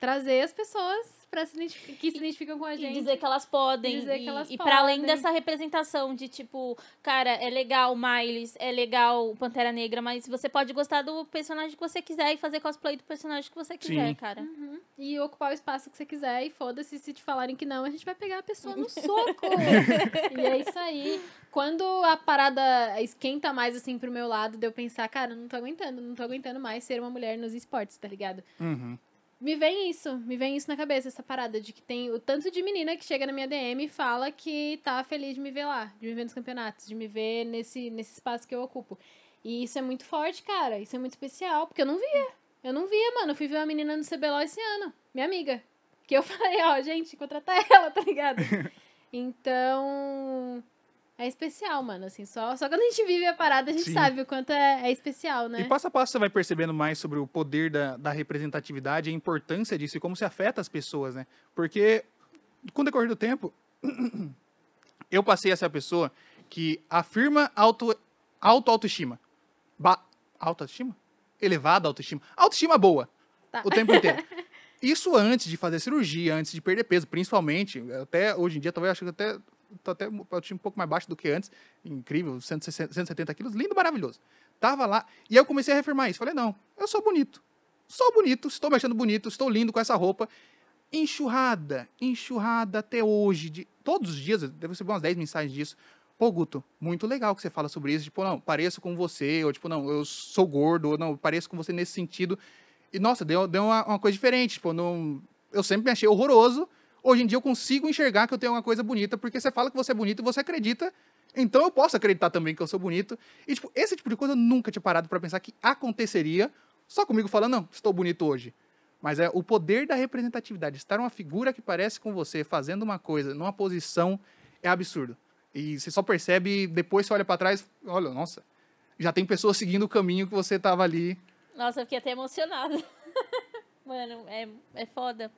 trazer as pessoas para se que se identificam com a E gente. dizer que elas podem. Dizer e, que elas e para além dessa representação de tipo, cara, é legal Miles, é legal Pantera Negra, mas você pode gostar do personagem que você quiser e fazer cosplay do personagem que você quiser, Sim. cara. Uhum. E ocupar o espaço que você quiser e foda-se se te falarem que não, a gente vai pegar a pessoa no soco. e é isso aí. Quando a parada esquenta mais assim pro meu lado, de eu pensar, cara, não tô aguentando, não tô aguentando mais ser uma mulher nos esportes, tá ligado? Uhum. Me vem isso, me vem isso na cabeça, essa parada de que tem o tanto de menina que chega na minha DM e fala que tá feliz de me ver lá, de me ver nos campeonatos, de me ver nesse, nesse espaço que eu ocupo. E isso é muito forte, cara, isso é muito especial, porque eu não via. Eu não via, mano. Eu fui ver uma menina no CBLOL esse ano, minha amiga. Que eu falei, ó, gente, contratar ela, tá ligado? Então. É especial, mano, assim, só, só quando a gente vive a parada a gente Sim. sabe o quanto é, é especial, né? E passo a passo você vai percebendo mais sobre o poder da, da representatividade, a importância disso e como se afeta as pessoas, né? Porque, com o decorrer do tempo, eu passei a ser a pessoa que afirma auto, auto autoestima. Ba autoestima? Elevada autoestima. Autoestima boa. Tá. O tempo inteiro. Isso antes de fazer cirurgia, antes de perder peso, principalmente. Até hoje em dia, talvez eu acho que até tô até autoestima um pouco mais baixo do que antes. Incrível, 160, 170 quilos, lindo, maravilhoso. Tava lá, e eu comecei a reafirmar isso. Falei, não, eu sou bonito. Sou bonito, estou me achando bonito, estou lindo com essa roupa. Enxurrada, enxurrada até hoje. De, todos os dias, deve receber umas 10 mensagens disso. Pô, Guto, muito legal que você fala sobre isso. Tipo, não, pareço com você. Ou tipo, não, eu sou gordo. Ou não, pareço com você nesse sentido. E, nossa, deu, deu uma, uma coisa diferente. Tipo, não, eu sempre me achei horroroso. Hoje em dia eu consigo enxergar que eu tenho uma coisa bonita, porque você fala que você é bonito e você acredita. Então eu posso acreditar também que eu sou bonito. E, tipo, esse tipo de coisa eu nunca tinha parado pra pensar que aconteceria só comigo falando, não, estou bonito hoje. Mas é o poder da representatividade. Estar uma figura que parece com você fazendo uma coisa numa posição é absurdo. E você só percebe, depois você olha pra trás, olha, nossa, já tem pessoas seguindo o caminho que você tava ali. Nossa, eu fiquei até emocionada. Mano, é, é foda.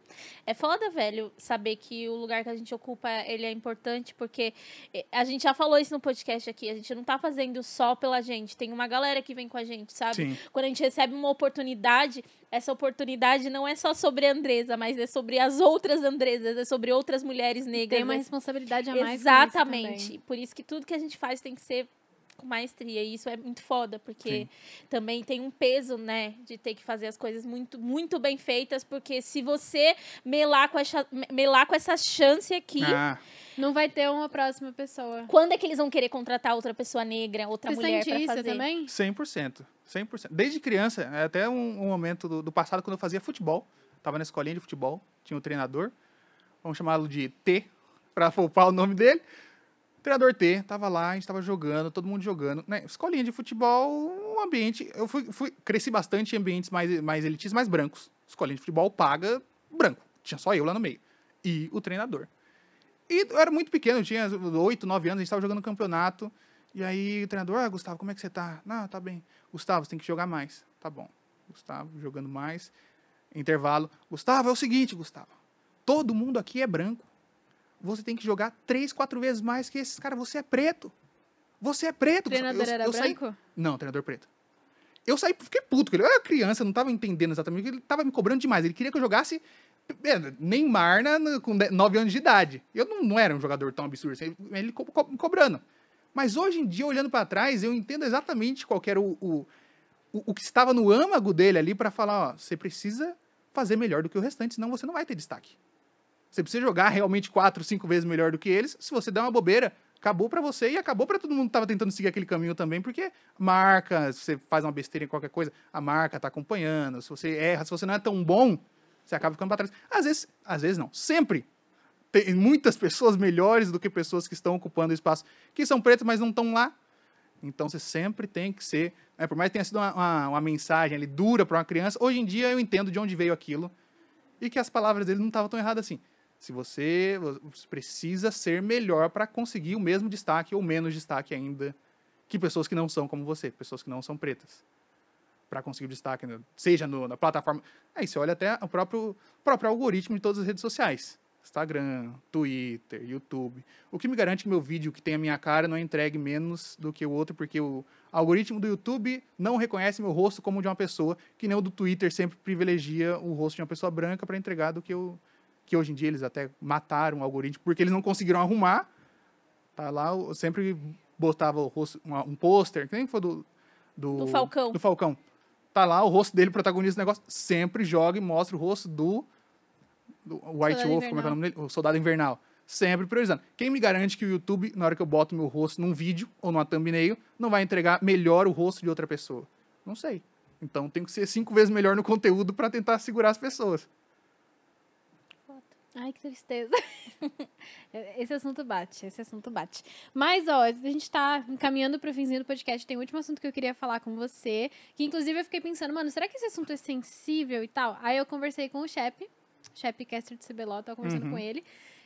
É foda, velho, saber que o lugar que a gente ocupa, ele é importante, porque eh, a gente já falou isso no podcast aqui, a gente não tá fazendo só pela gente, tem uma galera que vem com a gente, sabe? Sim. Quando a gente recebe uma oportunidade, essa oportunidade não é só sobre a Andresa, mas é sobre as outras Andresas, é sobre outras mulheres negras. Tem uma é- responsabilidade a mais. isso Exatamente. também. Por isso que tudo que a gente faz tem que ser com maestria. E isso é muito foda, porque também tem um peso, né, de ter que fazer as coisas muito, muito bem feitas, porque se você melar com essa, melar com essa chance aqui, Ah, Não vai ter uma próxima pessoa. quando é que eles vão querer contratar outra pessoa negra, outra Você mulher sente pra isso fazer? também? 100%. 100%. Desde criança, é até um, um momento do, do passado, quando eu fazia futebol. Tava na escolinha de futebol, tinha um treinador. Vamos chamá-lo de T, pra poupar o nome dele. Treinador T, tava lá, a gente tava jogando, todo mundo jogando. Né? Escolinha de futebol, um ambiente. Eu fui, fui- cresci bastante em ambientes mais, mais elitistas, mais brancos. Escolinha de futebol paga branco. Tinha só eu lá no meio. E o treinador. E eu era muito pequeno, eu tinha 8, 9 anos, a gente tava jogando campeonato. E aí o treinador, ah, Gustavo, como é que você tá? Não, tá bem. Gustavo, você tem que jogar mais. Tá bom. Gustavo jogando mais. Intervalo. Gustavo, é o seguinte, Gustavo. Todo mundo aqui é branco. Você tem que jogar três, quatro vezes mais que esses caras. Você é preto. Você é preto. O treinador Eu- era eu saí- branco? Não, treinador preto. Eu saí, fiquei puto com ele. Eu era criança, não tava entendendo exatamente. Ele tava me cobrando demais. Ele queria que eu jogasse é, Neymar na, com 9 anos de idade. Eu não, não era um jogador tão absurdo assim. Ele co- co- me cobrando. Mas hoje em dia, olhando pra trás, eu entendo exatamente qual que era o, o, o, o que estava no âmago dele ali pra falar: ó, você precisa fazer melhor do que o restante, senão você não vai ter destaque. Você precisa jogar realmente quatro, cinco vezes melhor do que eles. Se você der uma bobeira, acabou pra você e acabou pra todo mundo que tava tentando seguir aquele caminho também, porque marca, se você faz uma besteira em qualquer coisa, a marca tá acompanhando. Se você erra, se você não é tão bom, você acaba ficando pra trás. Às vezes, às vezes não, sempre. Tem muitas pessoas melhores do que pessoas que estão ocupando o espaço, que são pretas, mas não estão lá. Então você sempre tem que ser, né, por mais que tenha sido uma, uma, uma mensagem ali dura para uma criança, hoje em dia eu entendo de onde veio aquilo e que as palavras dele não estavam tão erradas assim. Se você, precisa ser melhor para conseguir o mesmo destaque ou menos destaque ainda que pessoas que não são como você, pessoas que não são pretas. Para conseguir destaque, seja no- na plataforma. Aí você olha até o próprio, próprio algoritmo de todas as redes sociais. Instagram, Twitter, YouTube. O que me garante que meu vídeo que tem a minha cara não é entregue menos do que o outro, porque o algoritmo do YouTube não reconhece meu rosto como de uma pessoa, que nem o do Twitter sempre privilegia o rosto de uma pessoa branca para entregar do que o que hoje em dia eles até mataram o algoritmo porque eles não conseguiram arrumar. Tá lá, eu sempre botava o rosto, uma- um pôster, que nem foi do, do Do Falcão. Do Falcão. Tá lá o rosto dele protagonista do negócio, sempre joga e mostra o rosto do, do White Soldado Wolf, como é que é o nome dele? O Soldado Invernal. Sempre priorizando. Quem me garante que o YouTube, na hora que eu boto meu rosto num vídeo ou numa thumbnail, não vai entregar melhor o rosto de outra pessoa? Não sei. Então tem que ser cinco vezes melhor no conteúdo para tentar segurar as pessoas. Ai, que tristeza. Esse assunto bate, esse assunto bate. Mas, ó, a gente tá encaminhando pro finzinho do podcast. Tem um último assunto que eu queria falar com você. Que, inclusive, eu fiquei pensando, mano, será que esse assunto é sensível e tal? Aí eu conversei com o Shep, Shep Caster de CBLO, tava conversando Uhum. com ele.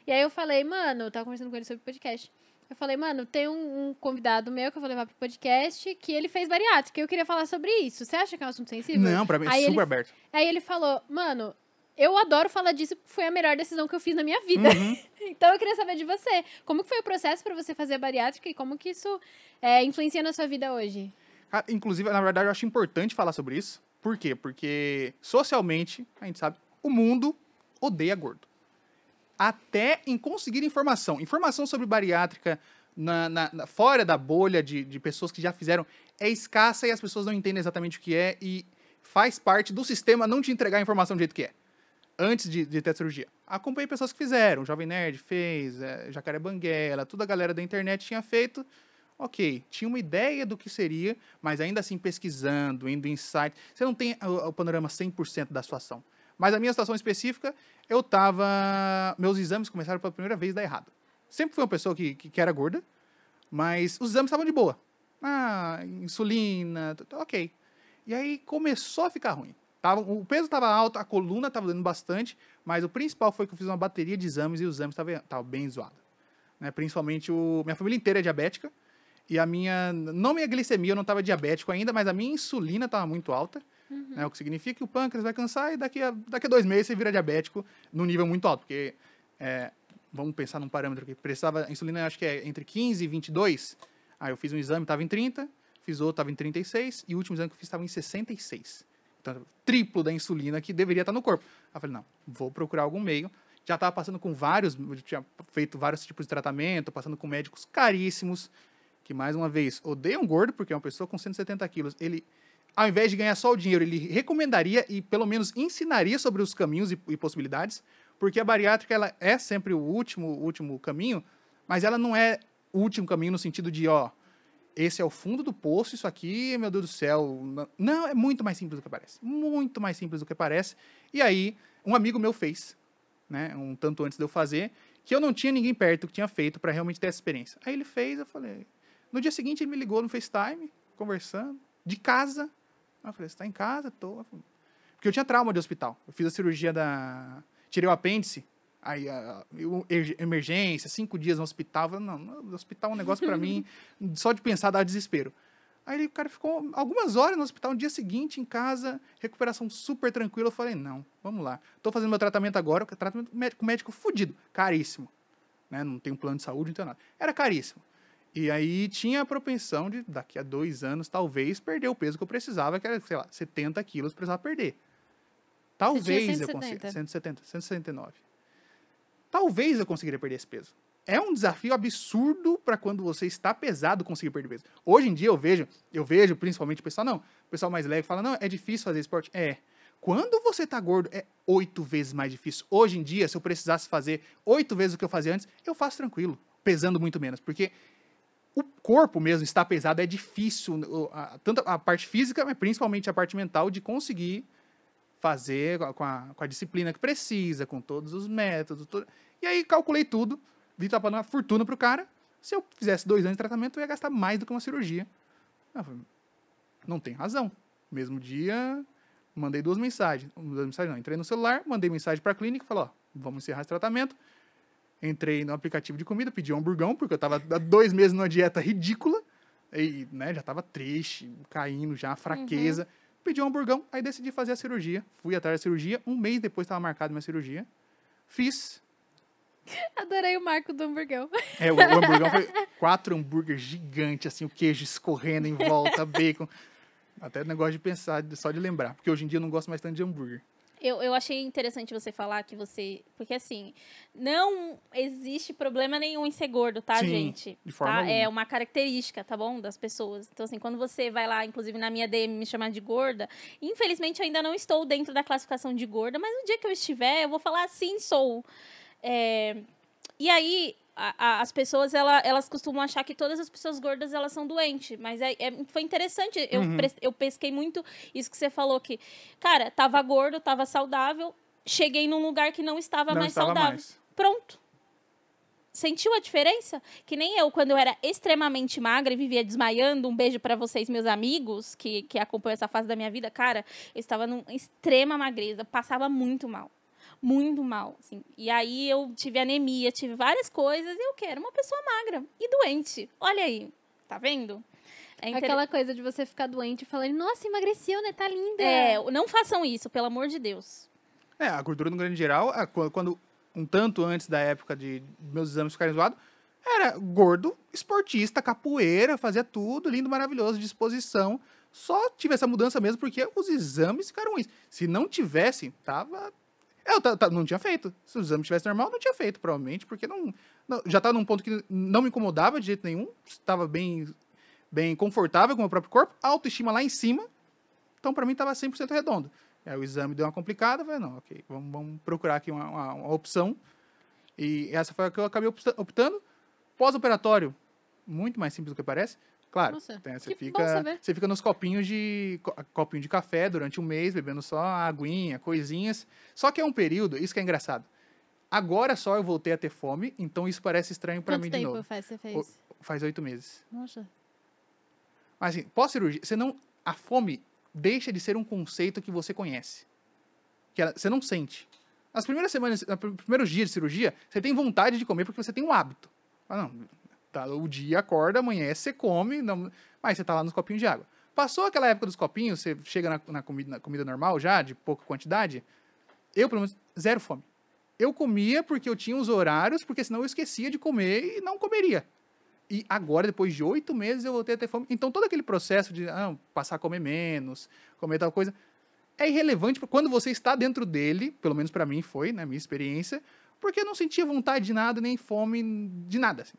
E aí eu falei, mano, eu tava conversando com ele sobre podcast. Eu falei, mano, tem um, um convidado meu que eu vou levar pro podcast que ele fez bariátrica. Eu queria falar sobre isso. Você acha que é um assunto sensível? Não, pra mim é Aí super ele- aberto. Aí ele falou, mano, eu adoro falar disso porque foi a melhor decisão que eu fiz na minha vida. Uhum. então eu queria saber de você. Como que foi o processo pra você fazer a bariátrica e como que isso é, influencia na sua vida hoje? Ah, Inclusive, na verdade, eu acho importante falar sobre isso. Por quê? Porque socialmente, a gente sabe, o mundo odeia gordo. Até em conseguir informação. Informação sobre bariátrica na, na- na- fora da bolha de, de pessoas que já fizeram é escassa e as pessoas não entendem exatamente o que é e faz parte do sistema não te entregar a informação do jeito que é. Antes de, de ter a cirurgia. Acompanhei pessoas que fizeram. Jovem Nerd fez, é, Jacaré Banguela, toda a galera da internet tinha feito. Ok, tinha uma ideia do que seria, mas ainda assim pesquisando, indo em site. Você não tem o, o panorama 100% da situação. Mas a minha situação específica, eu tava. Meus exames começaram pela primeira vez a dar errado. Sempre fui uma pessoa que, que, que era gorda, mas os exames estavam de boa. Ah, insulina, ok. E aí começou a ficar ruim. Tava, o peso estava alto, a coluna estava dando bastante, mas o principal foi que eu fiz uma bateria de exames e os exames estavam bem zoados. Né? Principalmente o. Minha família inteira é diabética. E a minha. Não minha glicemia, eu não estava diabético ainda, mas a minha insulina estava muito alta. Né? O que significa que o pâncreas vai cansar e daqui a, daqui a dois meses você vira diabético no nível muito alto. Porque. é, vamos pensar num parâmetro aqui. Precisava. A insulina acho que é entre 15 e 22. Aí eu fiz um exame, estava em 30. Fiz outro, estava em 36. E o último exame que eu fiz estava em 66. Então, triplo da insulina que deveria estar no corpo. Aí eu falei, não, vou procurar algum meio. Já estava passando com vários, tinha feito vários tipos de tratamento, passando com médicos caríssimos, que mais uma vez odeia um gordo, porque é uma pessoa com 170 quilos, ele, ao invés de ganhar só o dinheiro, ele recomendaria e pelo menos ensinaria sobre os caminhos e, e possibilidades, porque a bariátrica ela é sempre o último, último caminho, mas ela não é o último caminho no sentido de, ó, esse é o fundo do poço, isso aqui, meu Deus do céu. Não- é muito mais simples do que parece. Muito mais simples do que parece. E aí, um amigo meu fez, né, um tanto antes de eu fazer, que eu não tinha ninguém perto que tinha feito para realmente ter essa experiência. Aí ele fez, eu falei. No dia seguinte ele me ligou no FaceTime, conversando, de casa. Eu falei, você tá em casa? Tô. Porque eu tinha trauma de hospital. Eu fiz a cirurgia da. Tirei o apêndice. Aí, a, eu- er- emergência, cinco dias no hospital. Falei, não, não, hospital é um negócio pra mim, só de pensar dá desespero. Aí o cara ficou algumas horas no hospital, no dia seguinte, em casa, recuperação super tranquila. Eu falei, não, vamos lá. Tô fazendo meu tratamento agora, tratamento médico, médico fudido, caríssimo. Né? Não tenho plano de saúde, não tenho nada. Era caríssimo. E aí tinha a propensão de, daqui a dois anos, talvez, perder o peso que eu precisava, que era, sei lá, 70 quilos, precisava perder. Talvez eu 170. consiga. 170, 169. Talvez eu conseguiria perder esse peso. É um desafio absurdo para quando você está pesado conseguir perder peso. Hoje em dia eu vejo, eu vejo principalmente o pessoal, não, o pessoal mais leve fala, não, é difícil fazer esporte. É. Quando você tá gordo, é oito vezes mais difícil. Hoje em dia, se eu precisasse fazer oito vezes o que eu fazia antes, eu faço tranquilo, pesando muito menos. Porque o corpo mesmo está pesado, é difícil, a- tanto a parte física, mas principalmente a parte mental, de conseguir fazer com a- com a, disciplina que precisa, com todos os métodos. tudo. E aí calculei tudo, vi que tava uma fortuna pro cara. Se eu fizesse dois anos de tratamento, eu ia gastar mais do que uma cirurgia. Falei, não tem razão. Mesmo dia, mandei duas mensagens. Duas mensagens não, entrei no celular, mandei mensagem pra clínica, falei, ó, vamos encerrar esse tratamento. Entrei no aplicativo de comida, pedi um hamburgão, porque eu tava há dois meses numa dieta ridícula. E, né, já tava triste, caindo já, fraqueza. Pedi um hamburgão, aí decidi fazer a cirurgia. Fui atrás da cirurgia, um mês depois estava marcada minha cirurgia. Fiz. Adorei o marco do hamburgão. É, o, o hamburgão foi quatro hambúrguer gigantes, assim, o queijo escorrendo em volta, bacon. Até negócio de pensar, só de lembrar. Porque hoje em dia eu não gosto mais tanto de hambúrguer. Eu, eu achei interessante você falar que você. Porque assim, não existe problema nenhum em ser gordo, tá, Sim, gente? de forma tá? alguma. É uma característica, tá bom? Das pessoas. Então, assim, quando você vai lá, inclusive na minha DM, me chamar de gorda, infelizmente eu ainda não estou dentro da classificação de gorda, mas no dia que eu estiver, eu vou falar sim, sou. É, E aí, a- a- as pessoas, ela- elas costumam achar que todas as pessoas gordas, elas são doentes. Mas é, é- foi interessante, eu, Uhum. eu pesquei muito isso que você falou, que, cara, tava gordo, tava saudável, cheguei num lugar que não estava não mais estava saudável. mais. Pronto. Sentiu a diferença? Que nem eu, quando eu era extremamente magra e vivia desmaiando. Um beijo pra vocês, meus amigos, que, que acompanham essa fase da minha vida. Cara, eu estava numa extrema magreza, passava muito mal. Muito mal, assim. E aí eu tive anemia, tive várias coisas. E eu quero uma pessoa magra e doente. Olha aí, tá vendo? É inter- Aquela coisa de você ficar doente e falar, nossa, emagreceu, né? Tá linda. É, não façam isso, pelo amor de Deus. É, a gordura no grande geral, a- quando, um tanto antes da época de meus exames ficarem zoados, era gordo, esportista, capoeira, fazia tudo, lindo, maravilhoso, disposição. Só tive essa mudança mesmo porque os exames ficaram ruins. Se não tivesse, tava. Eu ta- ta- não tinha feito. Se o exame tivesse normal, não tinha feito, provavelmente, porque não, não- já estava num ponto que não me incomodava de jeito nenhum, estava bem, bem confortável com o próprio corpo, autoestima lá em cima, então para mim estava 100% redondo. Aí o exame deu uma complicada, eu falei, não, ok, vamos, vamos procurar aqui uma, uma- uma opção. E essa foi a que eu acabei opta- optando. Pós-operatório, muito mais simples do que parece. Claro, Nossa, tem- você, fica, você fica nos copinhos de co- copinho de café durante um mês, bebendo só aguinha, coisinhas. Só que é um período, isso que é engraçado. Agora só eu voltei a ter fome, então isso parece estranho para Quanto mim de tempo novo. faz você fez? Faz oito meses. Nossa. Mas assim, pós-cirurgia, você não. A fome deixa de ser um conceito que você conhece. Que ela- você não sente. Nas primeiras semanas, nos primeiros dias de cirurgia, você tem vontade de comer porque você tem um hábito. Ah, não. Tá, o dia acorda, amanhece, você come, não, mas você tá lá nos copinhos de água. Passou aquela época dos copinhos, você chega na, na comida, na comida normal já, de pouca quantidade. Eu, pelo menos, zero fome. Eu comia porque eu tinha os horários, porque senão eu esquecia de comer e não comeria. E agora, depois de oito meses, eu voltei a ter fome. Então, todo aquele processo de ah, passar a comer menos, comer tal coisa, é irrelevante quando você está dentro dele, pelo menos para mim foi, na minha experiência, porque eu não sentia vontade de nada, nem fome de nada. assim.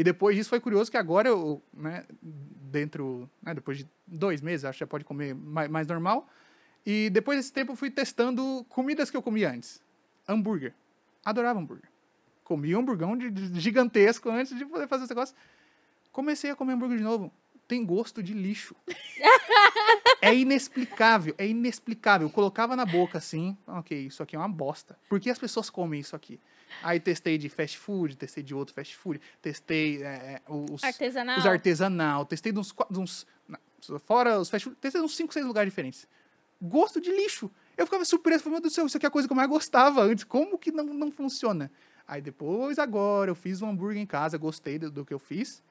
E depois disso foi curioso que agora eu, né, dentro, né, depois de dois meses, acho que já pode comer mais, mais normal. E depois desse tempo eu fui testando comidas que eu comia antes. Hambúrguer. Adorava hambúrguer. Comia um hamburgão de, de- gigantesco antes de poder fazer esse negócio. Comecei a comer hambúrguer de novo. Tem gosto de lixo. é inexplicável, é inexplicável. Eu colocava na boca assim, ok, isso aqui é uma bosta. Por que as pessoas comem isso aqui? Aí testei de fast food, testei de outro fast food, testei é, os, Artesanal. os artesanal, testei de uns, de uns fora os fast food, testei uns 5, 6 lugares diferentes. Gosto de lixo. Eu ficava surpreso, falei, meu Deus do céu, isso aqui é a coisa que eu mais gostava antes. Como que não, não funciona? Aí depois, agora, eu fiz um hambúrguer em casa, gostei do, do que eu fiz.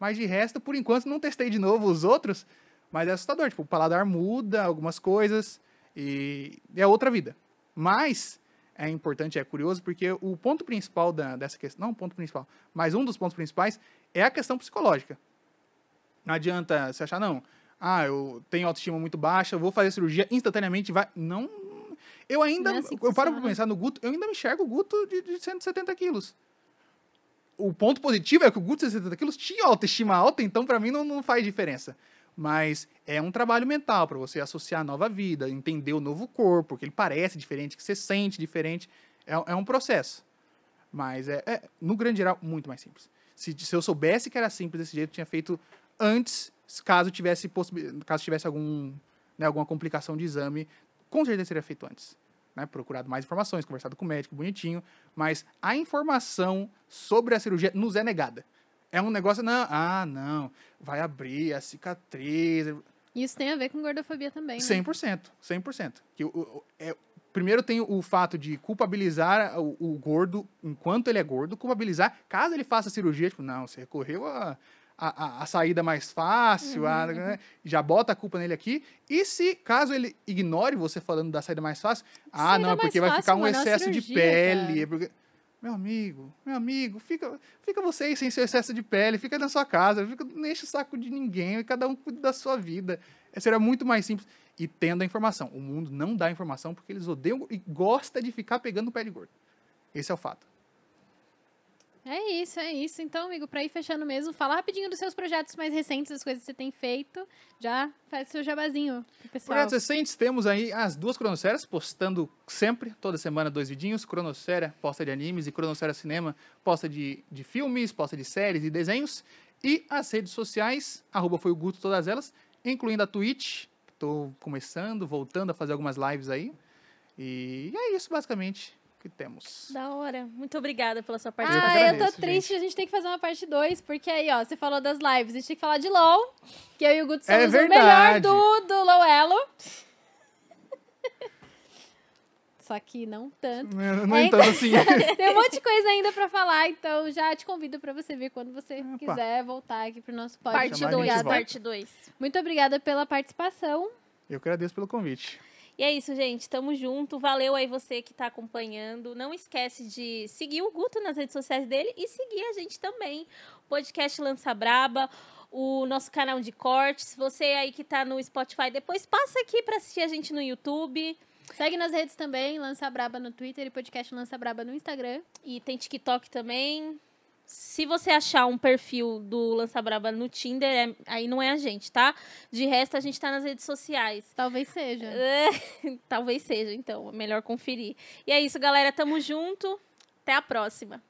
Mas de resto, por enquanto, não testei de novo os outros. Mas é assustador. Tipo, o paladar muda algumas coisas e é outra vida. Mas é importante, é curioso, porque o ponto principal da, dessa questão, não o ponto principal, mas um dos pontos principais é a questão psicológica. Não adianta você achar, não, ah, eu tenho autoestima muito baixa, vou fazer cirurgia instantaneamente, vai. Não. Eu ainda. Não é assim eu paro pra funciona. pensar no Guto, eu ainda me enxergo o Guto de, de 170 quilos. O ponto positivo é que o Guto de 170 quilos tinha autoestima alta, então pra mim não, não faz diferença. Mas é um trabalho mental para você associar a nova vida, entender o novo corpo, que ele parece diferente, que você sente diferente. É, é um processo. Mas é, é, no grande geral, muito mais simples. Se, se eu soubesse que era simples desse jeito, eu tinha feito antes, caso tivesse, caso tivesse algum, né, alguma complicação de exame, com certeza seria feito antes. Né? Procurado mais informações, conversado com o médico, bonitinho. Mas a informação sobre a cirurgia nos é negada. É um negócio, não, ah, não, vai abrir a cicatriz. Isso tem a ver com gordofobia também, né? 100%, 100%. Que o, o- é, primeiro tem o fato de culpabilizar o, o gordo enquanto ele é gordo, culpabilizar caso ele faça cirurgia, tipo, não, você recorreu a, a, a- a saída mais fácil, a- né, já bota a culpa nele aqui. E se, caso ele ignore você falando da saída mais fácil, ah, Saída não, é porque vai ficar um é excesso de cirurgia, pele. cara. é porque- Meu amigo, meu amigo, fica, fica você aí sem seu excesso de pele, fica na sua casa, fica, não enche o saco de ninguém, cada um cuida da sua vida. É, Seria muito mais simples. E tendo a informação. O mundo não dá informação porque eles odeiam e gosta de ficar pegando o pé de gordo. Esse é o fato. É isso, é isso. Então, amigo, pra ir fechando mesmo, fala rapidinho dos seus projetos mais recentes, das coisas que você tem feito. Já faz seu jabazinho pessoal. Projetos recentes, temos aí as duas cronosférias, postando sempre, toda semana, dois vidinhos. Cronosfera, posta de animes, e Cronosfera Cinema, posta de, de filmes, posta de séries e desenhos. E as redes sociais, arroba foi o Guto, todas elas, incluindo a Twitch. Estou começando, voltando a fazer algumas lives aí. E é isso, basicamente, que temos. Da hora. Muito obrigada pela sua Ah, participação. eu tô agradeço, triste, a gente tem que fazer uma parte 2, porque aí, ó, você falou das lives, a gente tem que falar de LOL, que eu e o Guto É somos o melhor do, do LOL Elo. Só que não tanto. Não, não É, entendo assim. Tem um monte de coisa ainda pra falar, então já te convido pra você vir quando você Opa. quiser voltar aqui pro nosso Parte podcast. Gente 2, de volta. parte 2. Muito obrigada pela participação. Eu que agradeço pelo convite. E é isso, gente. Tamo junto. Valeu aí você que tá acompanhando. Não esquece de seguir o Guto nas redes sociais dele e seguir a gente também. O podcast Lança Braba, o nosso canal de cortes. Você aí que tá no Spotify, depois passa aqui pra assistir a gente no YouTube. Segue nas redes também, Lança Braba no Twitter e podcast Lança Braba no Instagram. E tem TikTok também. Se você achar um perfil do Lança Braba no Tinder, é- aí não é a gente, tá? De resto, a gente tá nas redes sociais. Talvez seja. É, talvez seja, então. É melhor conferir. E é isso, galera. Tamo junto. Até a próxima.